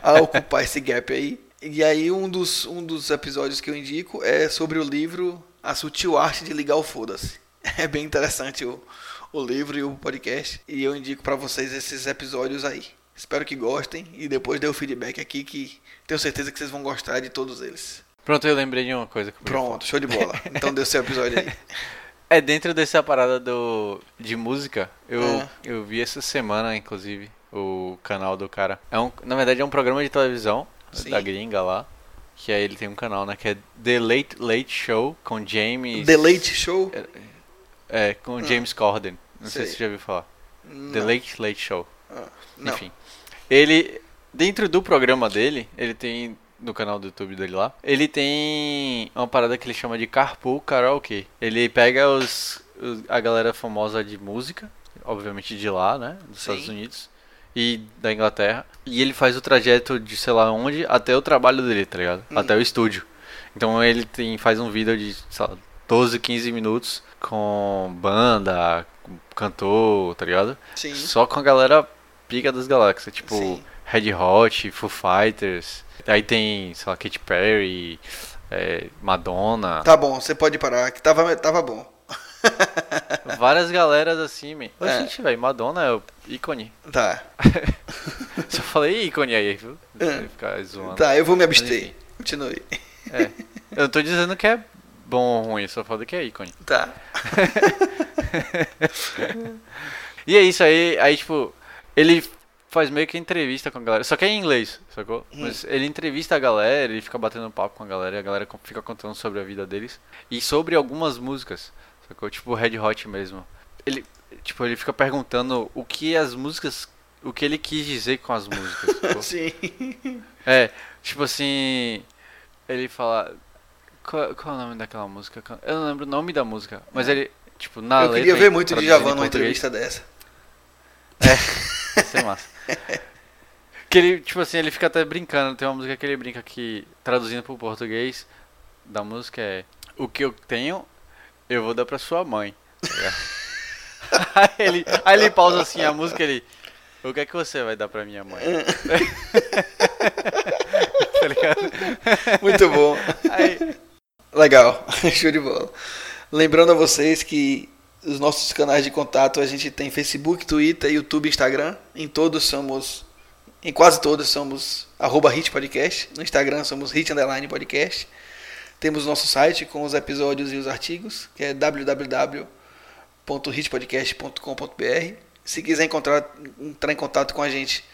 a ocupar esse gap aí. E aí um dos, um dos episódios que eu indico é sobre o livro A Sutil Arte de Ligar o Foda-se. É bem interessante o, o livro e o podcast. E eu indico pra vocês esses episódios aí. Espero que gostem e depois dê o feedback aqui que tenho certeza que vocês vão gostar de todos eles. Pronto, eu lembrei de uma coisa. Pronto, show de bola. Então o seu episódio aí. É dentro dessa parada do de música, eu, É. eu vi essa semana, inclusive, o canal do cara. É um, na verdade é um programa de televisão Sim. da gringa lá. Que aí ele tem um canal, né? Que é The Late Late Show com James. The Late Show? É, com James Corden. Não sei Sei. se você já ouviu falar. The Não. Late Late Show. Ah. Enfim. Ele, dentro do programa dele, ele tem, no canal do YouTube dele lá, ele tem uma parada que ele chama de Carpool Karaoke. Ele pega os, os- a galera famosa de música, obviamente de lá, né, dos Sim. Estados Unidos, e da Inglaterra, e ele faz o trajeto de sei lá onde até o trabalho dele, tá ligado? Hum. Até o estúdio. Então ele tem, faz um vídeo de, sei lá, 12, 15 minutos com banda, com cantor, tá ligado? Sim. Só com a galera pica das galáxias, tipo Sim. Red Hot, Foo Fighters. Aí tem, sei lá, Katy Perry, é, Madonna. Tá bom, você pode parar, que tava, tava bom. Várias galeras assim, man. Ô, É. gente, velho, Madonna é o ícone. Tá. Só falei ícone aí, viu? É. Ficar zoando. Tá, eu vou me abster. Continue. É. Eu não tô dizendo que é bom ou ruim, só falo que é ícone. Tá. E é isso aí, aí tipo, ele faz meio que entrevista com a galera, só que é em inglês, sacou? Mas ele entrevista a galera, ele fica batendo papo com a galera e a galera fica contando sobre a vida deles e sobre algumas músicas, sacou? Tipo Red Hot mesmo. Ele, tipo, ele fica perguntando o que as músicas, o que ele quis dizer com as músicas, sacou? Sim. É, tipo assim, ele fala qual, qual é o nome daquela música? Eu não lembro o nome da música, mas ele, tipo, na Eu letra queria ver muito de Javan numa entrevista dessa. Ia ser massa. Que ele, tipo assim, ele fica até brincando. Tem uma música que ele brinca que, traduzindo pro português, da música é O que eu tenho, eu vou dar pra sua mãe. tá aí, ele, aí ele pausa assim a música ele. O que é que você vai dar pra minha mãe? tá ligado? Muito bom. Aí, Legal, show de bola. Lembrando a vocês que os nossos canais de contato a gente tem Facebook, Twitter, YouTube, Instagram. Em todos somos, em quase todos somos arroba Hit Podcast. No Instagram somos Hit Underline Podcast. Temos nosso site com os episódios e os artigos, que é www.hitpodcast.com.br. Se quiser encontrar, entrar em contato com a gente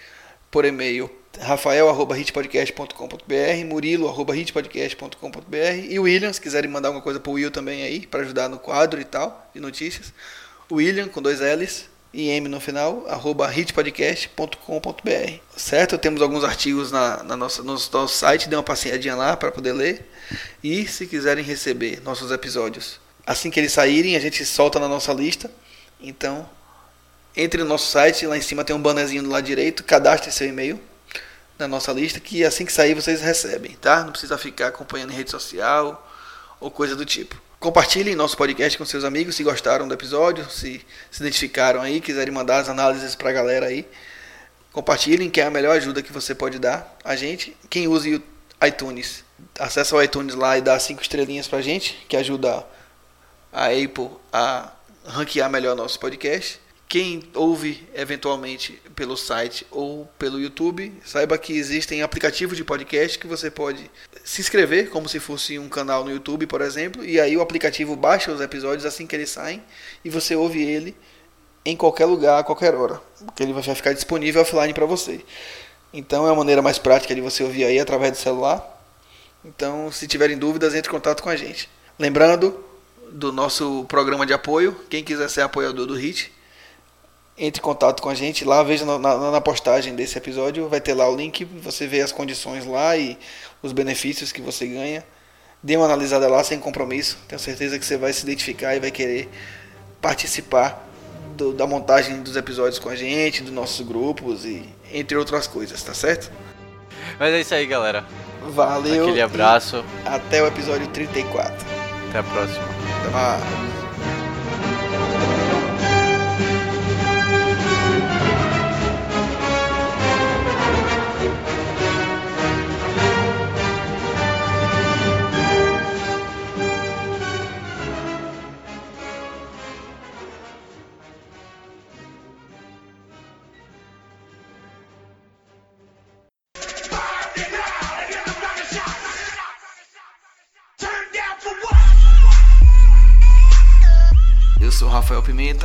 por e-mail, rafael.hitpodcast.com.br, murilo.hitpodcast.com.br e o William, se quiserem mandar alguma coisa pro Will também aí, para ajudar no quadro e tal, de notícias. William, com dois L's e M no final, arroba hitpodcast.com.br. Certo? Temos alguns artigos na, na nossa, no nosso site, dê uma passeadinha lá para poder ler. E se quiserem receber nossos episódios, assim que eles saírem, a gente solta na nossa lista. Então, entre no nosso site, lá em cima tem um bannerzinho do lado direito, cadastre seu e-mail na nossa lista, que assim que sair vocês recebem, tá? Não precisa ficar acompanhando em rede social ou coisa do tipo. Compartilhem nosso podcast com seus amigos se gostaram do episódio, se se identificaram aí, quiserem mandar as análises pra galera aí. Compartilhem, que é a melhor ajuda que você pode dar a gente. Quem use o iTunes, acessa o iTunes lá e dá cinco estrelinhas pra gente, que ajuda a Apple a ranquear melhor nosso podcast. Quem ouve eventualmente pelo site ou pelo YouTube, saiba que existem aplicativos de podcast que você pode se inscrever como se fosse um canal no YouTube, por exemplo, e aí o aplicativo baixa os episódios assim que eles saem e você ouve ele em qualquer lugar, a qualquer hora, porque ele vai ficar disponível offline para você. Então é a maneira mais prática de você ouvir aí através do celular. Então, se tiverem dúvidas, entre em contato com a gente. Lembrando do nosso programa de apoio, quem quiser ser apoiador do HIT, entre em contato com a gente lá, veja na, na, na postagem desse episódio, vai ter lá o link, você vê as condições lá e os benefícios que você ganha. Dê uma analisada lá sem compromisso, tenho certeza que você vai se identificar e vai querer participar do, da montagem dos episódios com a gente, dos nossos grupos e entre outras coisas, tá certo? mas é isso aí, galera. Valeu. Aquele abraço. Até o episódio 34. Até a próxima. Até mais.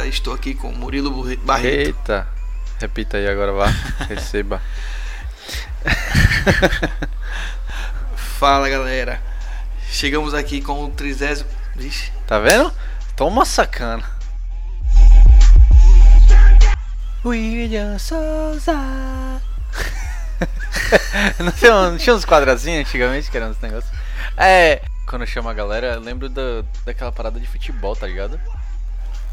Estou aqui com o Murilo Barreto. Eita. Repita aí agora, vá. Receba. Fala galera, chegamos aqui com o trigésimo. Vixe, Tá vendo? Toma sacana. William Souza. não, tinha, não tinha uns quadradinhos antigamente que eram uns negócios? É, quando eu chamo a galera, eu lembro da, daquela parada de futebol, tá ligado?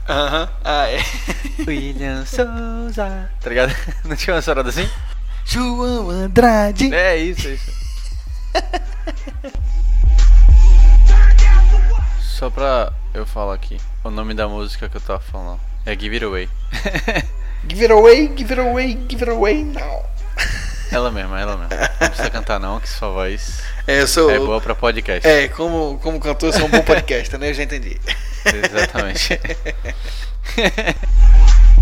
Aham, ah é. William Souza. Tá ligado? Não tinha uma parada assim? João Andrade. É isso, é isso. Só pra eu falar aqui, o nome da música que eu tava falando é Give It Away. Give it away, give it away, give it away now. ela mesma, ela mesma. Não precisa cantar não, que sua voz É, sou. é boa pra podcast. É, como, como cantor, eu sou um bom podcast, né? Eu já entendi. Exatamente.